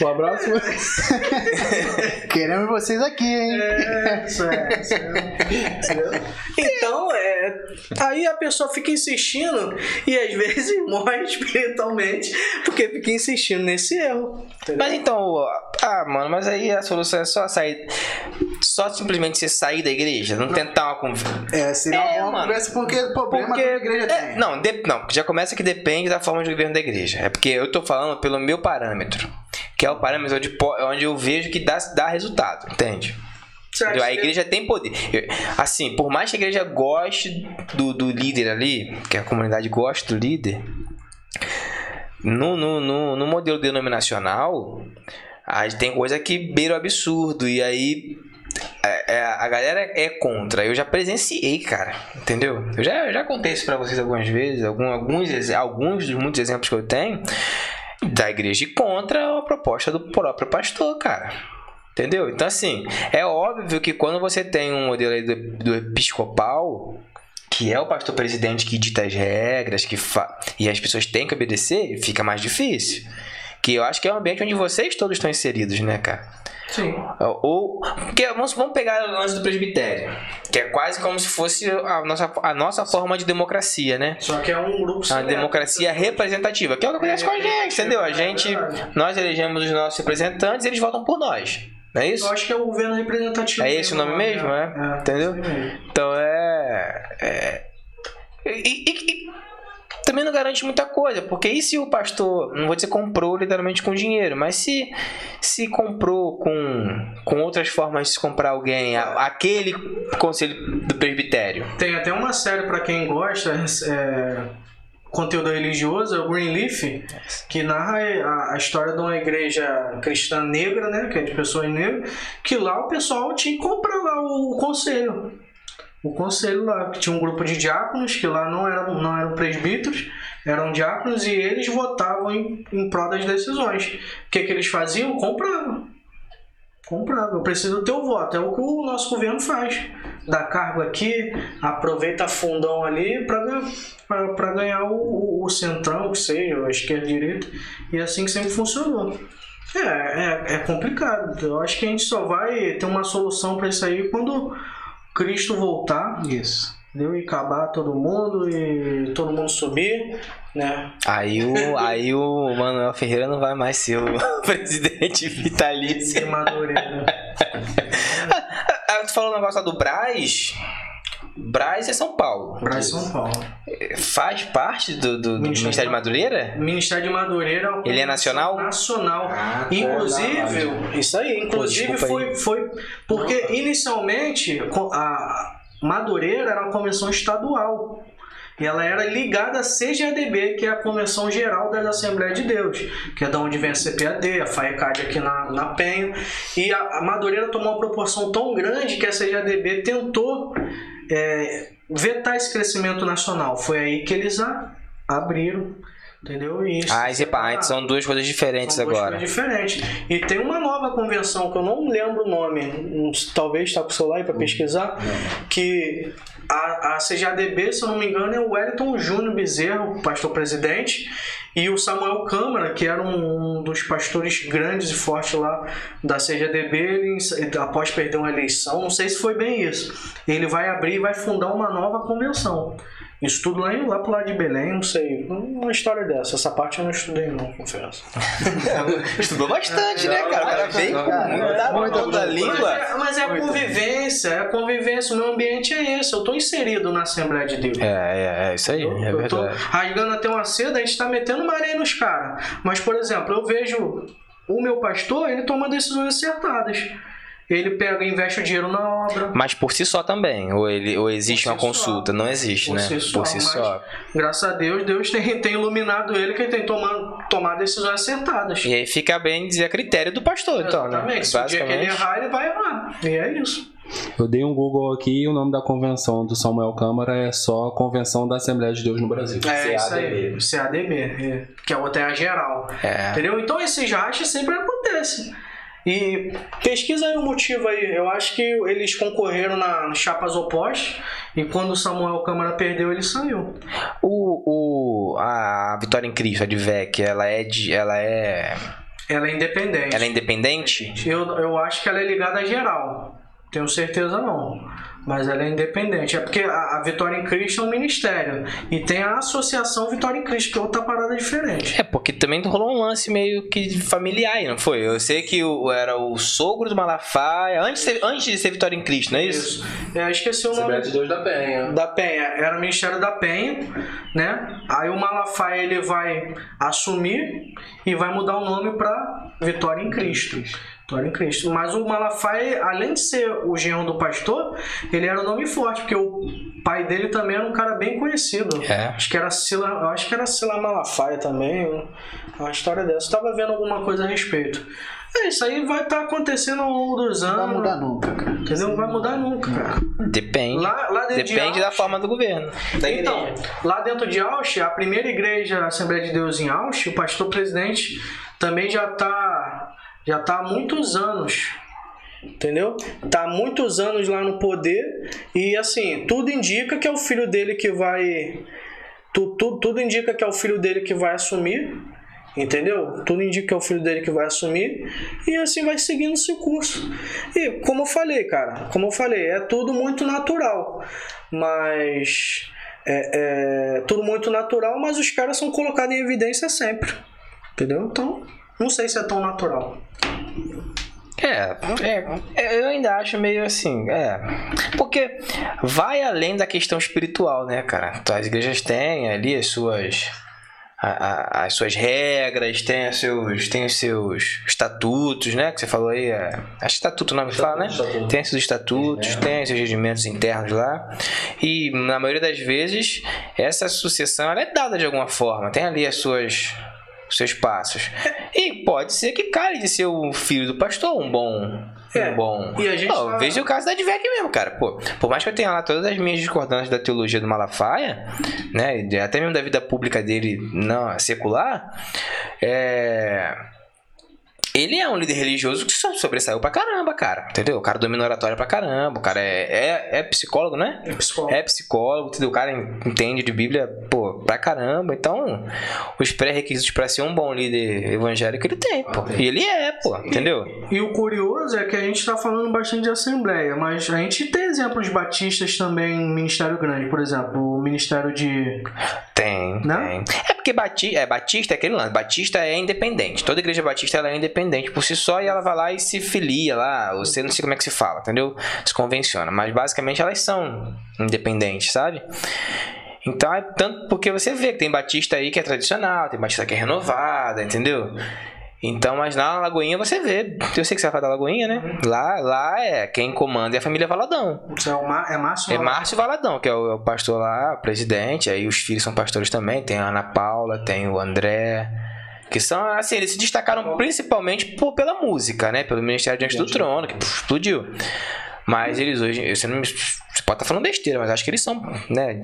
Um abraço. [laughs] Queremos vocês aqui, hein? é, é, é. [laughs] então, é, aí a pessoa fica insistindo e às vezes [laughs] morre espiritualmente porque fica insistindo nesse erro. entendeu? Mas então, ah, mano, mas aí a solução é só sair. só simplesmente você sair da igreja, não, tentar uma conversa. É, seria É, uma boa mano. conversa porque o problema Porque- que a igreja É, tem. não, de- não, já começa que depende da forma de governo da igreja. É porque eu tô falando pelo meu parâmetro, que é o parâmetro onde, onde eu vejo que dá, dá resultado, entende? Entendeu? A igreja tem poder. Assim, por mais que a igreja goste do, do líder ali, que a comunidade gosta do líder, no, no, no, no modelo denominacional, a gente tem coisa que beira o absurdo. E aí é- é- a galera é contra. Eu já presenciei, cara. Entendeu? Eu já, eu já contei isso pra vocês algumas vezes, algum, alguns, alguns dos muitos exemplos que eu tenho da igreja contra a proposta do próprio pastor, cara. Entendeu? Então, assim, é óbvio que quando você tem um modelo aí do, do episcopal, que é o pastor presidente que dita as regras, que fa... e as pessoas têm que obedecer, fica mais difícil. Que eu acho que é um ambiente onde vocês todos estão inseridos, né, cara? Sim. Ou. Porque vamos, vamos pegar o lance do presbitério, que é quase como se fosse a nossa, a nossa forma de democracia, né? Só que é um grupo A democracia representativa, que é o que acontece com a gente, entendeu? A gente, nós elegemos os nossos representantes e eles votam por nós. É isso? Eu acho que é o governo representativo. É esse o nome mesmo, é? Entendeu? esse mesmo. Então é. é e, e- e também não garante muita coisa, porque e se o pastor, não vou dizer comprou literalmente com dinheiro, mas se se comprou com, com outras formas de se comprar alguém, a- aquele conselho do presbitério. Tem até uma série pra quem gosta, é, conteúdo religioso, é o Greenleaf, que narra a, a história de uma igreja cristã negra, né, que é de pessoas negras, que lá o pessoal tinha que comprar lá o, conselho. O conselho lá, que tinha um grupo de diáconos, que lá não eram, não eram presbíteros, eram diáconos, e eles votavam em, em prol das decisões. O que, que eles faziam? Compravam. Compravam. Eu preciso do teu voto. É o que o nosso governo faz dá cargo aqui, aproveita fundão ali para ganhar o, o, o centrão, que seja, a esquerda a direita, e é assim que sempre funcionou. É, é, é complicado. Eu acho que a gente só vai ter uma solução para isso aí quando Cristo voltar, Isso. Entendeu? E acabar todo mundo e todo mundo subir, né? Aí o, aí o Manuel Ferreira não vai mais ser o [laughs] presidente vitalício. Madureira. Ah, tu falou o negócio do Braz. Braz é São Paulo. Pra São Paulo. Faz parte do, do, do Ministério Ministério de Madureira? O Ministério de Madureira é Ele é nacional? Nacional. Ah, Inclusive, isso aí, inclusive desculpa foi, foi porque inicialmente a Madureira era uma convenção estadual. E ela era ligada à CGADB, que é a Convenção Geral das Assembleias de Deus, que é da onde vem a CPAD, a FAECAD aqui na, na Penha. E a, a Madureira tomou uma proporção tão grande que a CGADB tentou é, vetar esse crescimento nacional. Foi aí que eles a, abriram, entendeu? E isso Ah, e separa- então são duas coisas diferentes são duas agora. coisas diferentes. E tem uma nova convenção que eu não lembro o nome, talvez está com o celular aí para pesquisar, que a, a CGADB, se eu não me engano, é o Wellington Júnior Bezerro, pastor presidente, e o Samuel Câmara, que era um, um dos pastores grandes e fortes lá da CGADB, ele, após perder uma eleição, não sei se foi bem isso, ele vai abrir e vai fundar uma nova convenção. Isso tudo lá, em- lá pro lado de Belém, não sei. Uma história dessa. Essa parte eu não estudei, não, confesso. [laughs] Estudou bastante, né, cara? O cara veio com muita da Mas língua. é, mas é a convivência, é a convivência. O meu ambiente é esse. Eu tô inserido na Assembleia de Deus. É, é, é isso aí, é eu tô verdade. rasgando até uma seda, a gente tá metendo uma areia nos caras. Mas, por exemplo, eu vejo o meu pastor, ele toma decisões acertadas. Ele pega e investe o dinheiro na obra. Mas por si só também, ou, ele, ou existe Por uma si consulta? só. Não existe, Por né? si só, por si mas- só. Graças a Deus, Deus tem, tem iluminado ele que ele tem tomado, tomar decisões acertadas. E aí fica bem dizer a critério do pastor, então, né? Exatamente. Se o dia que ele Basicamente. errar, ele vai errar. E é isso. Eu dei um Google aqui e o nome da convenção do Samuel Câmara é só Convenção da Assembleia de Deus no Brasil. É isso aí. CADB. é. Que outra é a geral. É. Entendeu? Então esses rachas sempre acontecem. E pesquisa aí o motivo aí. Eu acho que eles concorreram na chapas opostas e quando o Samuel Câmara perdeu, ele saiu. O, o, a Vitória em Cristo, a de VEC, ela é de. Ela é. Ela é independente. Ela é independente? Eu, eu acho que ela é ligada à geral. Tenho certeza não. Mas ela é independente. É porque a, a Vitória em Cristo é um ministério. E tem a Associação Vitória em Cristo, que é outra parada diferente. É, porque também rolou um lance meio que familiar aí, não foi? Eu sei que o, era o sogro do Malafaia, antes, de ser- antes de ser Vitória em Cristo, não é isso? É, esqueci o nome. De Deus da Penha. Da Penha, era o Ministério da Penha, né? Aí o Malafaia ele vai assumir e vai mudar o nome para Vitória em Cristo. Vitória em Cristo. Mas o Malafaia, além de ser o genro do pastor, ele era um nome forte, porque o pai dele também era um cara bem conhecido. É. Acho que era Sila, eu acho que era Sila Malafaia também, uma história dessa. Eu tava vendo alguma coisa a respeito. É, isso aí vai estar acontecendo ao longo dos Não anos. vai mudar nunca, cara. Entendeu? Não vai mudar nunca, cara. Depende. Lá, lá dentro de Depende da forma do governo. Da então, igreja. lá dentro de Auschwitz, a primeira igreja Assembleia de Deus em Auschwitz, o pastor presidente também já está já tá há muitos anos. Entendeu? Tá há muitos anos lá no poder e assim, tudo indica que é o filho dele que vai tu, tu- tudo indica que é o filho dele que vai assumir. Entendeu? Tudo indica que é o filho dele que vai assumir e assim vai seguindo esse curso. E como eu falei, cara, como eu falei, é tudo muito natural, mas é, é tudo muito natural, mas os caras são colocados em evidência sempre, entendeu? Então, não sei se é tão natural. É, é, eu ainda acho meio assim, é. Porque vai além da questão espiritual, né, cara? Então, as igrejas têm ali as suas. a- a- as suas regras, tem os seus, tem os seus estatutos, né? Que você falou aí, é, acho que estatuto o nome que fala, né? Estatuto. Tem seus estatutos, tem seus regimentos internos lá. E na maioria das vezes, essa sucessão é dada de alguma forma. Tem ali as suas os seus passos. E pode ser que cale de ser o filho do pastor, um bom. É, Um bom. e a gente Pô, Veja o caso da Advec mesmo, cara. Pô, por mais que eu tenha lá todas as minhas discordâncias da teologia do Malafaia, né? Até mesmo da vida pública dele não secular, é. Ele é um líder religioso que sobressaiu pra caramba, cara. Entendeu? O cara domina oratória pra caramba. O cara é, é, é psicólogo, né? É pessoal. É psicólogo, entendeu? O cara entende de Bíblia, pô, pra caramba. Então, os pré-requisitos pra ser um bom líder evangélico ele tem, pô. E ele é, pô, entendeu? E o curioso é que a gente está falando bastante de assembleia, mas a gente tem exemplos batistas também em ministério grande, por exemplo, o ministério de. Tem, Não? tem. É porque Bati, é, Batista é aquele lance. Batista é independente. Toda igreja batista ela é independente por si só e ela vai lá e se filia lá. Você não sei como é que se fala, entendeu? Se convenciona. Mas basicamente elas são independentes, sabe? Então é tanto porque você vê que tem Batista aí que é tradicional, tem Batista que é renovada, entendeu? Então, mas na Lagoinha você vê. Eu sei que você vai falar da Lagoinha, né? Lá, lá é quem comanda é a família Valadão. Isso é, o Ma, é Márcio? É Márcio Valadão, que é o, é o pastor lá, o presidente, aí os filhos são pastores também, tem a Ana Paula, tem o André, que são, assim, eles se destacaram principalmente por, pela música, né, pelo Ministério Diante do Trono, que puf, explodiu. Mas eles hoje, você, não, você pode estar falando besteira, mas acho que eles são, né,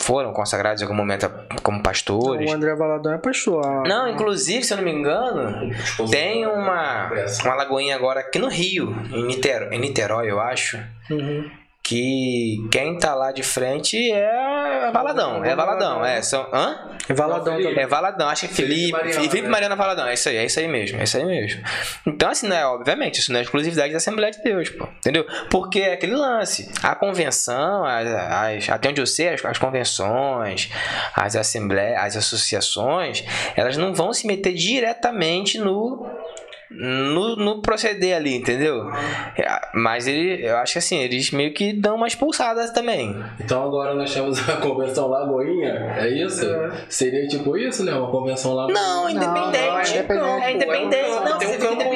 foram consagrados em algum momento como pastores. O André Valadão é pastor. Não, inclusive, se eu não me engano, tem uma, uma lagoinha agora aqui no Rio, em Niterói, em Niterói eu acho Uhum. Que quem tá lá de frente é Valadão, é Valadão, é, são, hã? E Valadão também. É Valadão, acho que é Felipe, Felipe Mariana, Felipe né? Mariana Valadão, é isso aí, é isso aí mesmo, é isso aí mesmo. Então, assim, né, obviamente, isso não é exclusividade da Assembleia de Deus, pô, entendeu? Porque é aquele lance, a convenção, as, as- até onde eu sei, as, as convenções, as assembleias, as associações, elas não vão se meter diretamente no no, no proceder ali, entendeu? É, Mas ele, eu acho que assim, eles meio que dão uma expulsada também. Então agora nós temos a [laughs] convenção Lagoinha, é isso? Seria tipo isso, né? Uma convenção Lagoinha. Não, independente. não, é independente. É independente. Não, Tem um campo.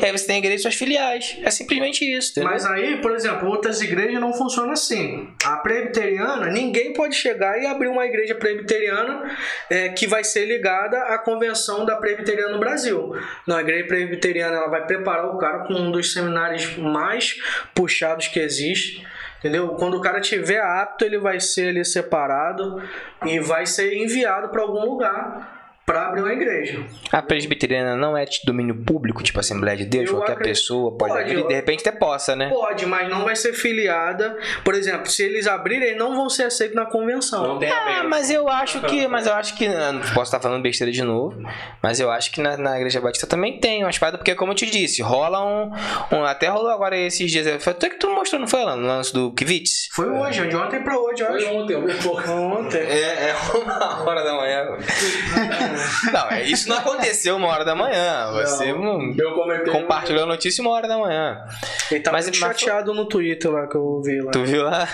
É, você tem igrejas suas filiais. É simplesmente isso, entendeu? Mas aí, por exemplo, outras igrejas não funcionam assim. A presbiteriana, ninguém pode chegar e abrir uma igreja presbiteriana é, que vai ser ligada à convenção da presbiteriana no Brasil. Não, a igreja presbiteriana ela vai preparar o cara com um dos seminários mais puxados que existe. Entendeu? Quando o cara tiver apto, ele vai ser ali separado e vai ser enviado para algum lugar pra abrir uma igreja. A presbiteriana não é de domínio público, tipo Assembleia de Deus, Eu qualquer acredito- pessoa pode, Pode, abrir, de repente até possa, né? Pode, mas não vai ser filiada. Por exemplo, se eles abrirem, eles não vão ser aceitos na convenção. Não tem Ah, mas eu acho que, [laughs] mas eu acho que, ah, posso estar falando besteira de novo, mas eu acho que na, na Igreja Batista também tem umas paradas, porque como eu te disse, rola um, um- até rolou agora esses dias, foi até que tu mostrou, não foi lá, no lance do Kivitz? Foi hoje, de ontem pra hoje, eu Foi ontem, eu me pouco. Ontem. É, é uma hora da manhã. [laughs] [laughs] não, é, isso não aconteceu uma hora da manhã, você Eu comentei. compartilhou a notícia uma hora da manhã. Ele tava Mas- muito mas foi- chateado no Twitter lá que eu vi lá. Tu viu lá?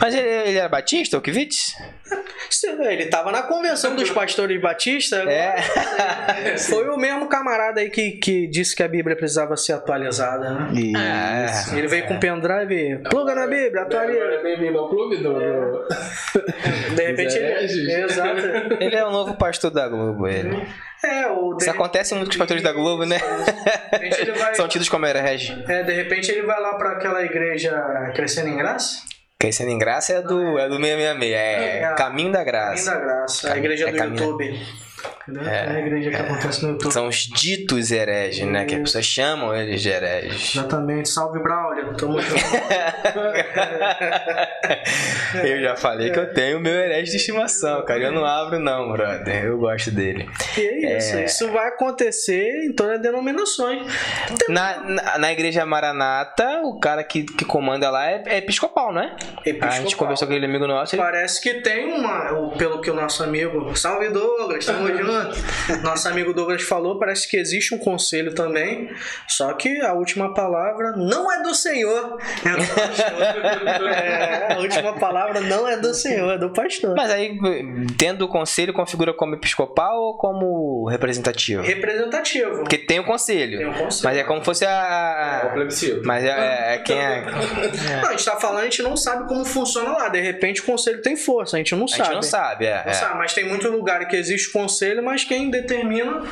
Mas ele, ele era batista, o Kivitz? Ele tava na convenção dos pastores batistas. É. [laughs] Foi o mesmo camarada aí que, que disse que a Bíblia precisava ser atualizada, né? É. Ele veio com o pendrive e pluga na Bíblia, atualiza. Bem-vindo ao clube do. do- De repente ele. Exato. Ele é o novo pastor da Globo, ele. É, o. Isso acontece muito com os pastores da Globo, né? [laughs] vai. São tidos como herege. É, de repente ele vai lá pra aquela igreja crescendo em graça. Crescendo em graça é do, é do 666, é É. Caminho da Caminho Graça. da graça. A Caminho- igreja é do caminho- YouTube. Entendeu? É, a igreja que acontece no YouTube. São os ditos hereges, né? Que as pessoas chamam eles de hereges. Exatamente. Salve, Braulio. Tamo junto. [laughs] Eu já falei que eu tenho o meu herege de estimação, cara. Eu não abro, não, brother. Eu gosto dele. E é isso. Isso vai acontecer em todas as denominações. Na, na, na igreja Maranata, o cara que, que comanda lá é, é episcopal, não é? A gente Episcopal. conversou com aquele amigo nosso. Ele... Parece que tem uma, pelo que o nosso amigo, salve Douglas, tamo junto. Nosso amigo Douglas falou, parece que existe um conselho também, só que a última palavra não é do Senhor, é. [laughs] É, a última palavra não é do Senhor, é do pastor. Mas aí, tendo o conselho, configura como episcopal ou como representativo? Representativo. Porque tem o conselho. Tem o conselho. Mas é como fosse É o a. plebiscito. Mas é, é- é quem é. Não, a gente tá falando, a gente não sabe como funciona lá. De repente o conselho tem força, a gente não A sabe. gente não sabe, é. Não é. sabe, mas tem muito lugar que existe conselho, mas quem determina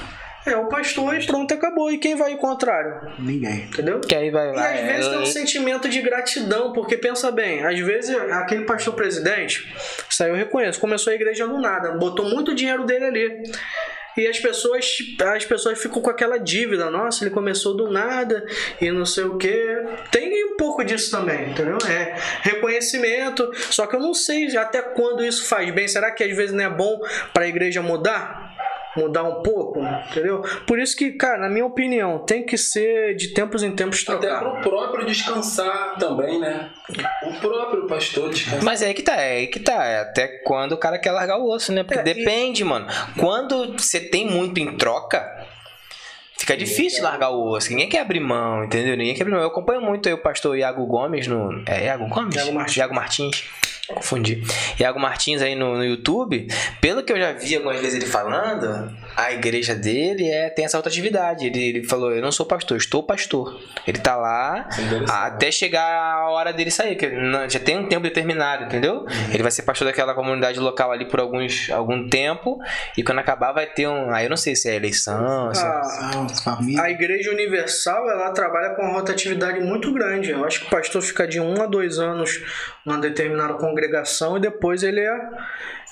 é o pastor e pronto, acabou. E quem vai ao contrário? Ninguém. Entendeu? Que aí vai E às é- vezes tem um sentimento de gratidão, porque pensa bem, às vezes aquele pastor presidente, isso aí eu reconheço, começou a igreja do nada, botou muito dinheiro dele ali. E as pessoas, as pessoas ficam com aquela dívida, nossa, ele começou do nada e não sei o que. Tem um pouco disso também, entendeu? É reconhecimento. Só que eu não sei até quando isso faz bem. Será que às vezes não é bom para a igreja mudar? Mudar um pouco, entendeu? Por isso que, cara, na minha opinião, tem que ser de tempos em tempos Até trocar. pro próprio descansar também, né? O próprio pastor descansar. Mas é aí que tá, é aí que tá. É até quando o cara quer largar o osso, né? Porque É, e- depende, mano. Quando você tem muito em troca, fica difícil largar o osso. Ninguém quer abrir mão, entendeu? Ninguém quer abrir mão. Eu acompanho muito aí o pastor Iago Gomes no. É Iago Gomes? Iago Martins. Iago Martins. Confundi. Iago Martins aí no, no YouTube, pelo que eu já vi algumas vezes ele falando, a igreja dele é, tem essa outra atividade. Ele, ele falou: Eu não sou pastor, estou pastor. Ele tá lá Interessante. até chegar a hora dele sair, que não- já tem um tempo determinado, entendeu? Ele vai ser pastor daquela comunidade local ali por alguns, algum tempo, e quando acabar vai ter um. Aí eu não sei se é eleição, se é- A, Ah, família. a Igreja Universal ela trabalha com uma rotatividade muito grande. Eu acho que o pastor fica de um a dois anos numa determinada congregação e depois ele é,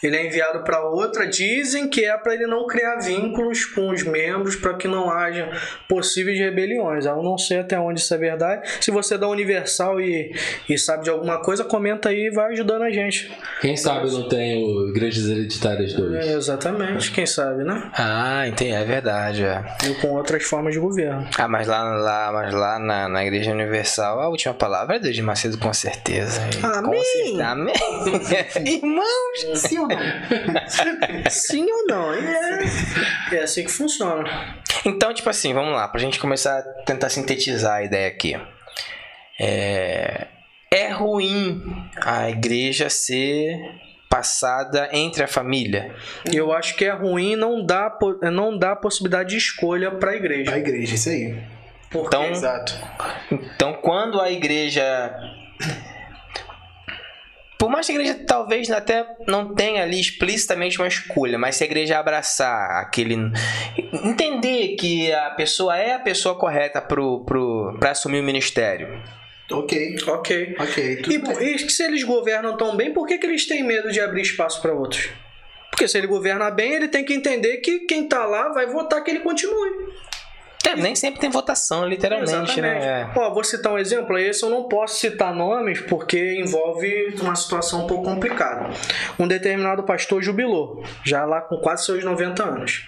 ele é enviado para outra. Dizem que é para ele não criar vínculos com os membros para que não haja possíveis rebeliões. Eu não sei até onde isso é verdade. Se você é da Universal e, e sabe de alguma coisa, comenta aí e vai ajudando a gente. Quem sabe não tem o Igrejas Hereditárias 2? É, exatamente, quem sabe, né? Ah, entendi, é verdade, é. E com outras formas de governo. Ah, mas lá, lá, mas lá na, na Igreja Universal a última palavra é Deus de Macedo, com certeza. Com Amém. certeza. Amém. [laughs] Irmãos. Ou não? Sim ou não? É, é assim que funciona. Então, tipo assim, vamos lá, pra gente começar a tentar sintetizar a ideia aqui. É, é ruim a igreja ser passada entre a família. Eu acho que é ruim não dar, não dar possibilidade de escolha para a igreja. A igreja, isso aí. Porque Então, Exato. Então, quando a igreja. Por mais que a igreja talvez até não tenha ali explicitamente uma escolha, mas se a igreja abraçar aquele. Entender que a pessoa é a pessoa correta pro, pro, pra assumir o ministério. Ok. Ok. Ok. Tudo E, bem. e se eles governam tão bem, por que, que eles têm medo de abrir espaço para outros? Porque se ele governa bem, ele tem que entender que quem tá lá vai votar que ele continue. É, nem sempre tem votação, literalmente, né? Ó, vou citar um exemplo, esse eu não posso citar nomes porque envolve uma situação um pouco complicada. Um determinado pastor jubilou, já lá com quase seus 90 anos.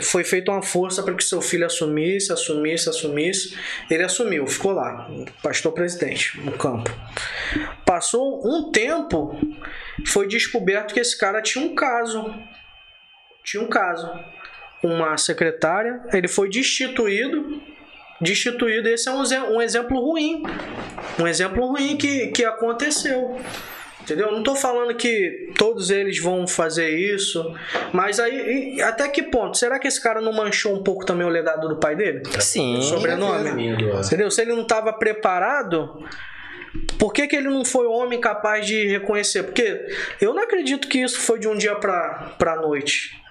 Foi feita uma força para que seu filho assumisse, assumisse, assumisse. Ele assumiu, ficou lá, pastor presidente, no campo. Passou um tempo, foi descoberto que esse cara tinha um caso. Tinha um caso uma secretária, ele foi destituído. Destituído, esse é um, um exemplo ruim. Um exemplo ruim que, que aconteceu. Entendeu? Não estou falando que todos eles vão fazer isso, mas aí até que ponto? Será que esse cara não manchou um pouco também o legado do pai dele? Sim. Sobrenome. Entendeu? Se ele não estava preparado, por que, que ele não foi homem capaz de reconhecer? Porque eu não acredito que isso foi de um dia para a noite.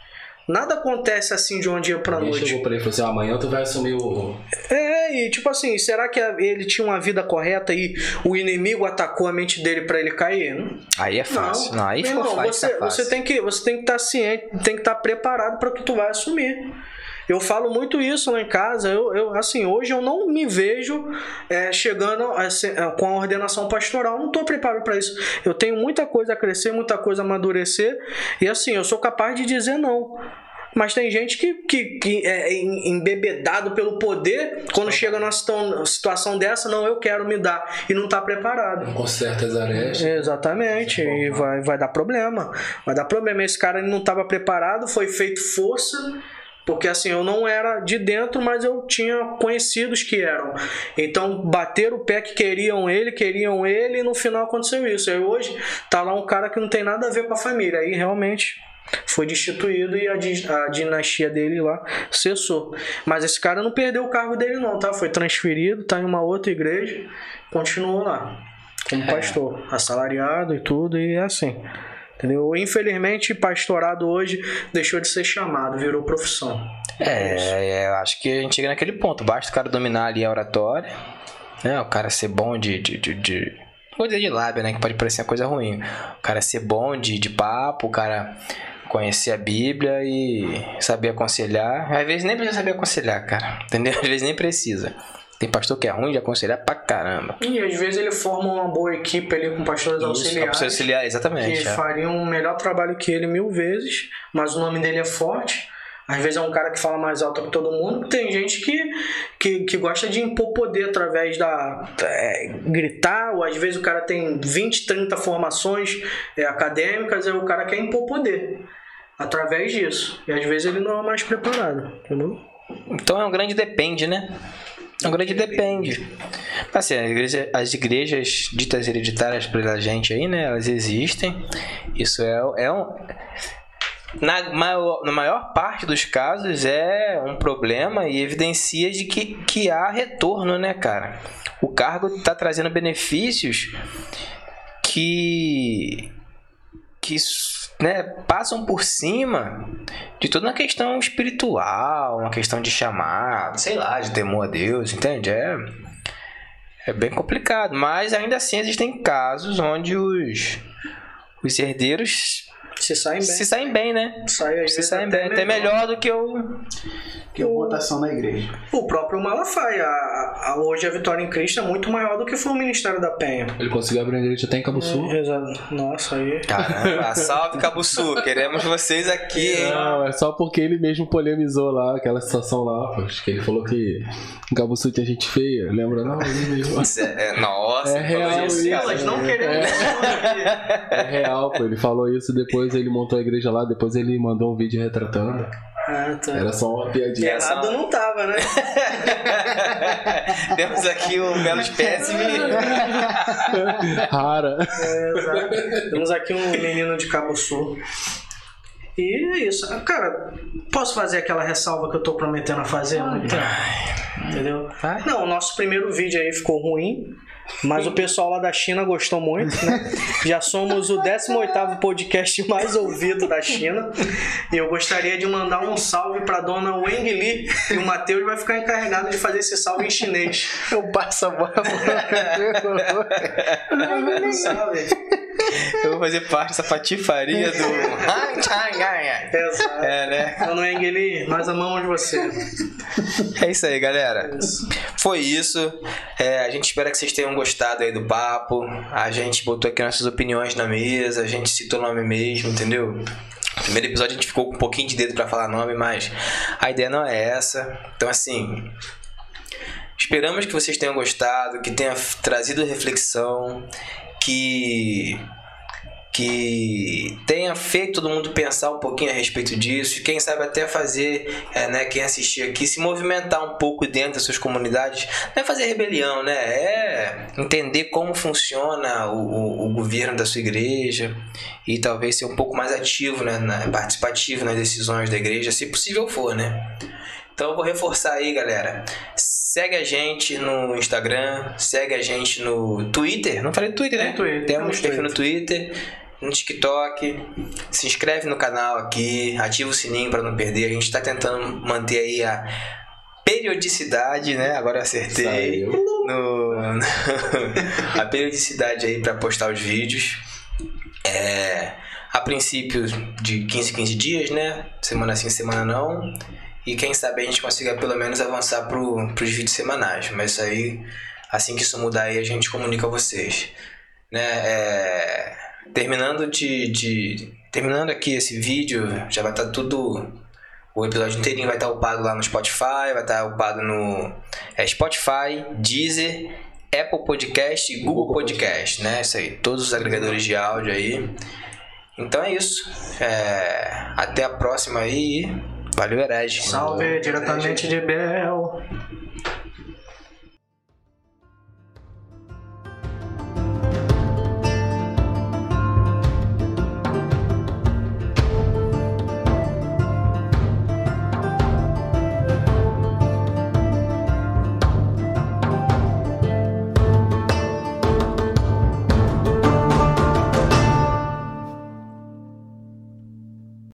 Nada acontece assim de um dia pra Ele noite. chegou pra ele e falou assim: amanhã tu vai assumir o. É, e tipo assim, será que ele tinha uma vida correta e o inimigo atacou a mente dele pra ele cair? Não. Aí é fácil. Não, aí Meu irmão, fácil, você, tá fácil. você tem que você tem que estar ciente, tem que estar preparado para o que tu vai assumir. Eu falo muito isso lá em casa. Eu, eu assim, hoje eu não me vejo é, chegando a ser- é, com a ordenação pastoral. Não estou preparado para isso. Eu tenho muita coisa a crescer, muita coisa a amadurecer. E assim, eu sou capaz de dizer não. Mas tem gente que, que, que é em- embebedado pelo poder, quando chega numa situa- situação dessa, não, eu quero me dar. E não está preparado. Conserta as arestas. Exatamente, e vai, vai dar problema. Vai dar problema. Esse cara não estava preparado, foi feito força, porque assim, eu não era de dentro, mas eu tinha conhecidos que eram. Então, bateram o pé que queriam ele, queriam ele, e no final aconteceu isso. Aí hoje tá lá um cara que não tem nada a ver com a família. Aí realmente foi destituído e a, a dinastia dele lá cessou. Mas esse cara não perdeu o cargo dele, não, tá? Foi transferido, tá em uma outra igreja, continuou lá como pastor, assalariado e tudo, e é assim. Entendeu? Infelizmente, pastorado hoje deixou de ser chamado, virou profissão. É, é, acho que a gente chega naquele ponto. Basta o cara dominar ali a oratória, né? O cara ser bom de. de, de, de... dizer de lábia, né? Que pode parecer uma coisa ruim. O cara ser bom de, de papo, o cara conhecer a Bíblia e saber aconselhar. Às vezes nem precisa saber aconselhar, cara. Entendeu? Às vezes nem precisa. Tem pastor que é ruim de aconselhar pra caramba. E às vezes ele forma uma boa equipe ali com pastores Isso, auxiliares. pastor auxiliar, exatamente. que é. fariam um melhor trabalho que ele mil vezes, mas o nome dele é forte. Às vezes é um cara que fala mais alto que todo mundo. Tem gente que, que, que gosta de impor poder através da. é, gritar, ou às vezes o cara tem 20, 30 formações é, acadêmicas, e o cara quer impor poder através disso. E às vezes ele não é mais preparado, entendeu? Então é um grande depende, né? Um grande depende. Assim, as igrejas, as igrejas ditas hereditárias pela gente aí, né? Elas existem. Isso é, é um. Na maior, na maior parte dos casos é um problema e evidencia de que, que há retorno, né, cara? O cargo está trazendo benefícios que que né, passam por cima de toda uma questão espiritual, uma questão de chamado, sei lá, de temor a Deus, entende? É, é bem complicado, mas ainda assim existem casos onde os, os herdeiros Se saem bem. se saem bem, né? Sai, Se vezes, saem bem, até melhor do que o. Que é votação na igreja. O próprio Malafaia. A, a- hoje a Vitória em Cristo é muito maior do que foi o Ministério da Penha. Ele conseguiu abrir a igreja até em Cabo Sul. Exato. Nossa, aí. Caramba, [laughs] salve Cabuçu, queremos vocês aqui, hein? Não, é só porque ele mesmo polemizou lá, aquela situação lá, pô. Acho que ele falou que em Cabo Sul tinha gente feia, lembra? Não, ele mesmo. É, nossa, É real isso. cara. Elas não queremos É real, pô. Ele falou isso, depois ele montou a igreja lá, depois ele mandou um vídeo retratando. Ah, tá. Era só uma piadinha. Errado não tava, né? [laughs] Temos aqui o Menos Péssimo. Rara. É, exato. Temos aqui um menino de Cabo Sul. E é isso. Cara, posso fazer aquela ressalva que eu tô prometendo a fazer há muito tempo? Entendeu? Vai. Não, o nosso primeiro vídeo aí ficou ruim. Mas o pessoal lá da China gostou muito, né? [laughs] Já somos o 18º podcast [laughs] mais ouvido da China. E eu gostaria de mandar um salve pra dona Weng Li. E o Matheus vai ficar encarregado de fazer esse salve em chinês. Eu passo a bola. [laughs] Eu vou fazer parte dessa patifaria do. É, né? Mano Engeli, nós amamos você. É isso aí, galera. Foi isso. É, a gente espera que vocês tenham gostado aí do papo. A gente botou aqui nossas opiniões na mesa, a gente citou o nome mesmo, entendeu? Primeiro episódio a gente ficou com um pouquinho de dedo pra falar nome, mas a ideia não é essa. Então, assim, esperamos que vocês tenham gostado, que tenha trazido reflexão, que que tenha feito todo mundo pensar um pouquinho a respeito disso, e quem sabe até fazer, é, né, quem assistir aqui, se movimentar um pouco dentro das suas comunidades, não é fazer rebelião, né, é entender como funciona o, o, o governo da sua igreja e talvez ser um pouco mais ativo, né, na, participativo nas decisões da igreja, se possível for, né. Então eu vou reforçar aí, galera. Segue a gente no Instagram, segue a gente no Twitter. Não falei Twitter, né? Twitter, Temos temos perfil no Twitter, no TikTok. Se inscreve no canal aqui, ativa o sininho para não perder. A gente está tentando manter aí a periodicidade, né? Agora eu acertei. Saiu. No, [laughs] a periodicidade aí para postar os vídeos. É, a princípio de 15 em 15 dias, né? Semana sim, semana não. E quem sabe a gente consiga pelo menos avançar pro, pros vídeos semanais. Mas isso aí, assim que isso mudar aí, a gente comunica a vocês. Né? É, terminando de, de. Terminando aqui esse vídeo, já vai estar tudo. O episódio inteirinho vai estar upado lá no Spotify, vai estar upado no é, Spotify, Deezer, Apple Podcast e Google Podcast, né? Isso aí, todos os agregadores de áudio aí. Então é isso. É, até a próxima aí. Valeu, Herege. Salve diretamente de Bel.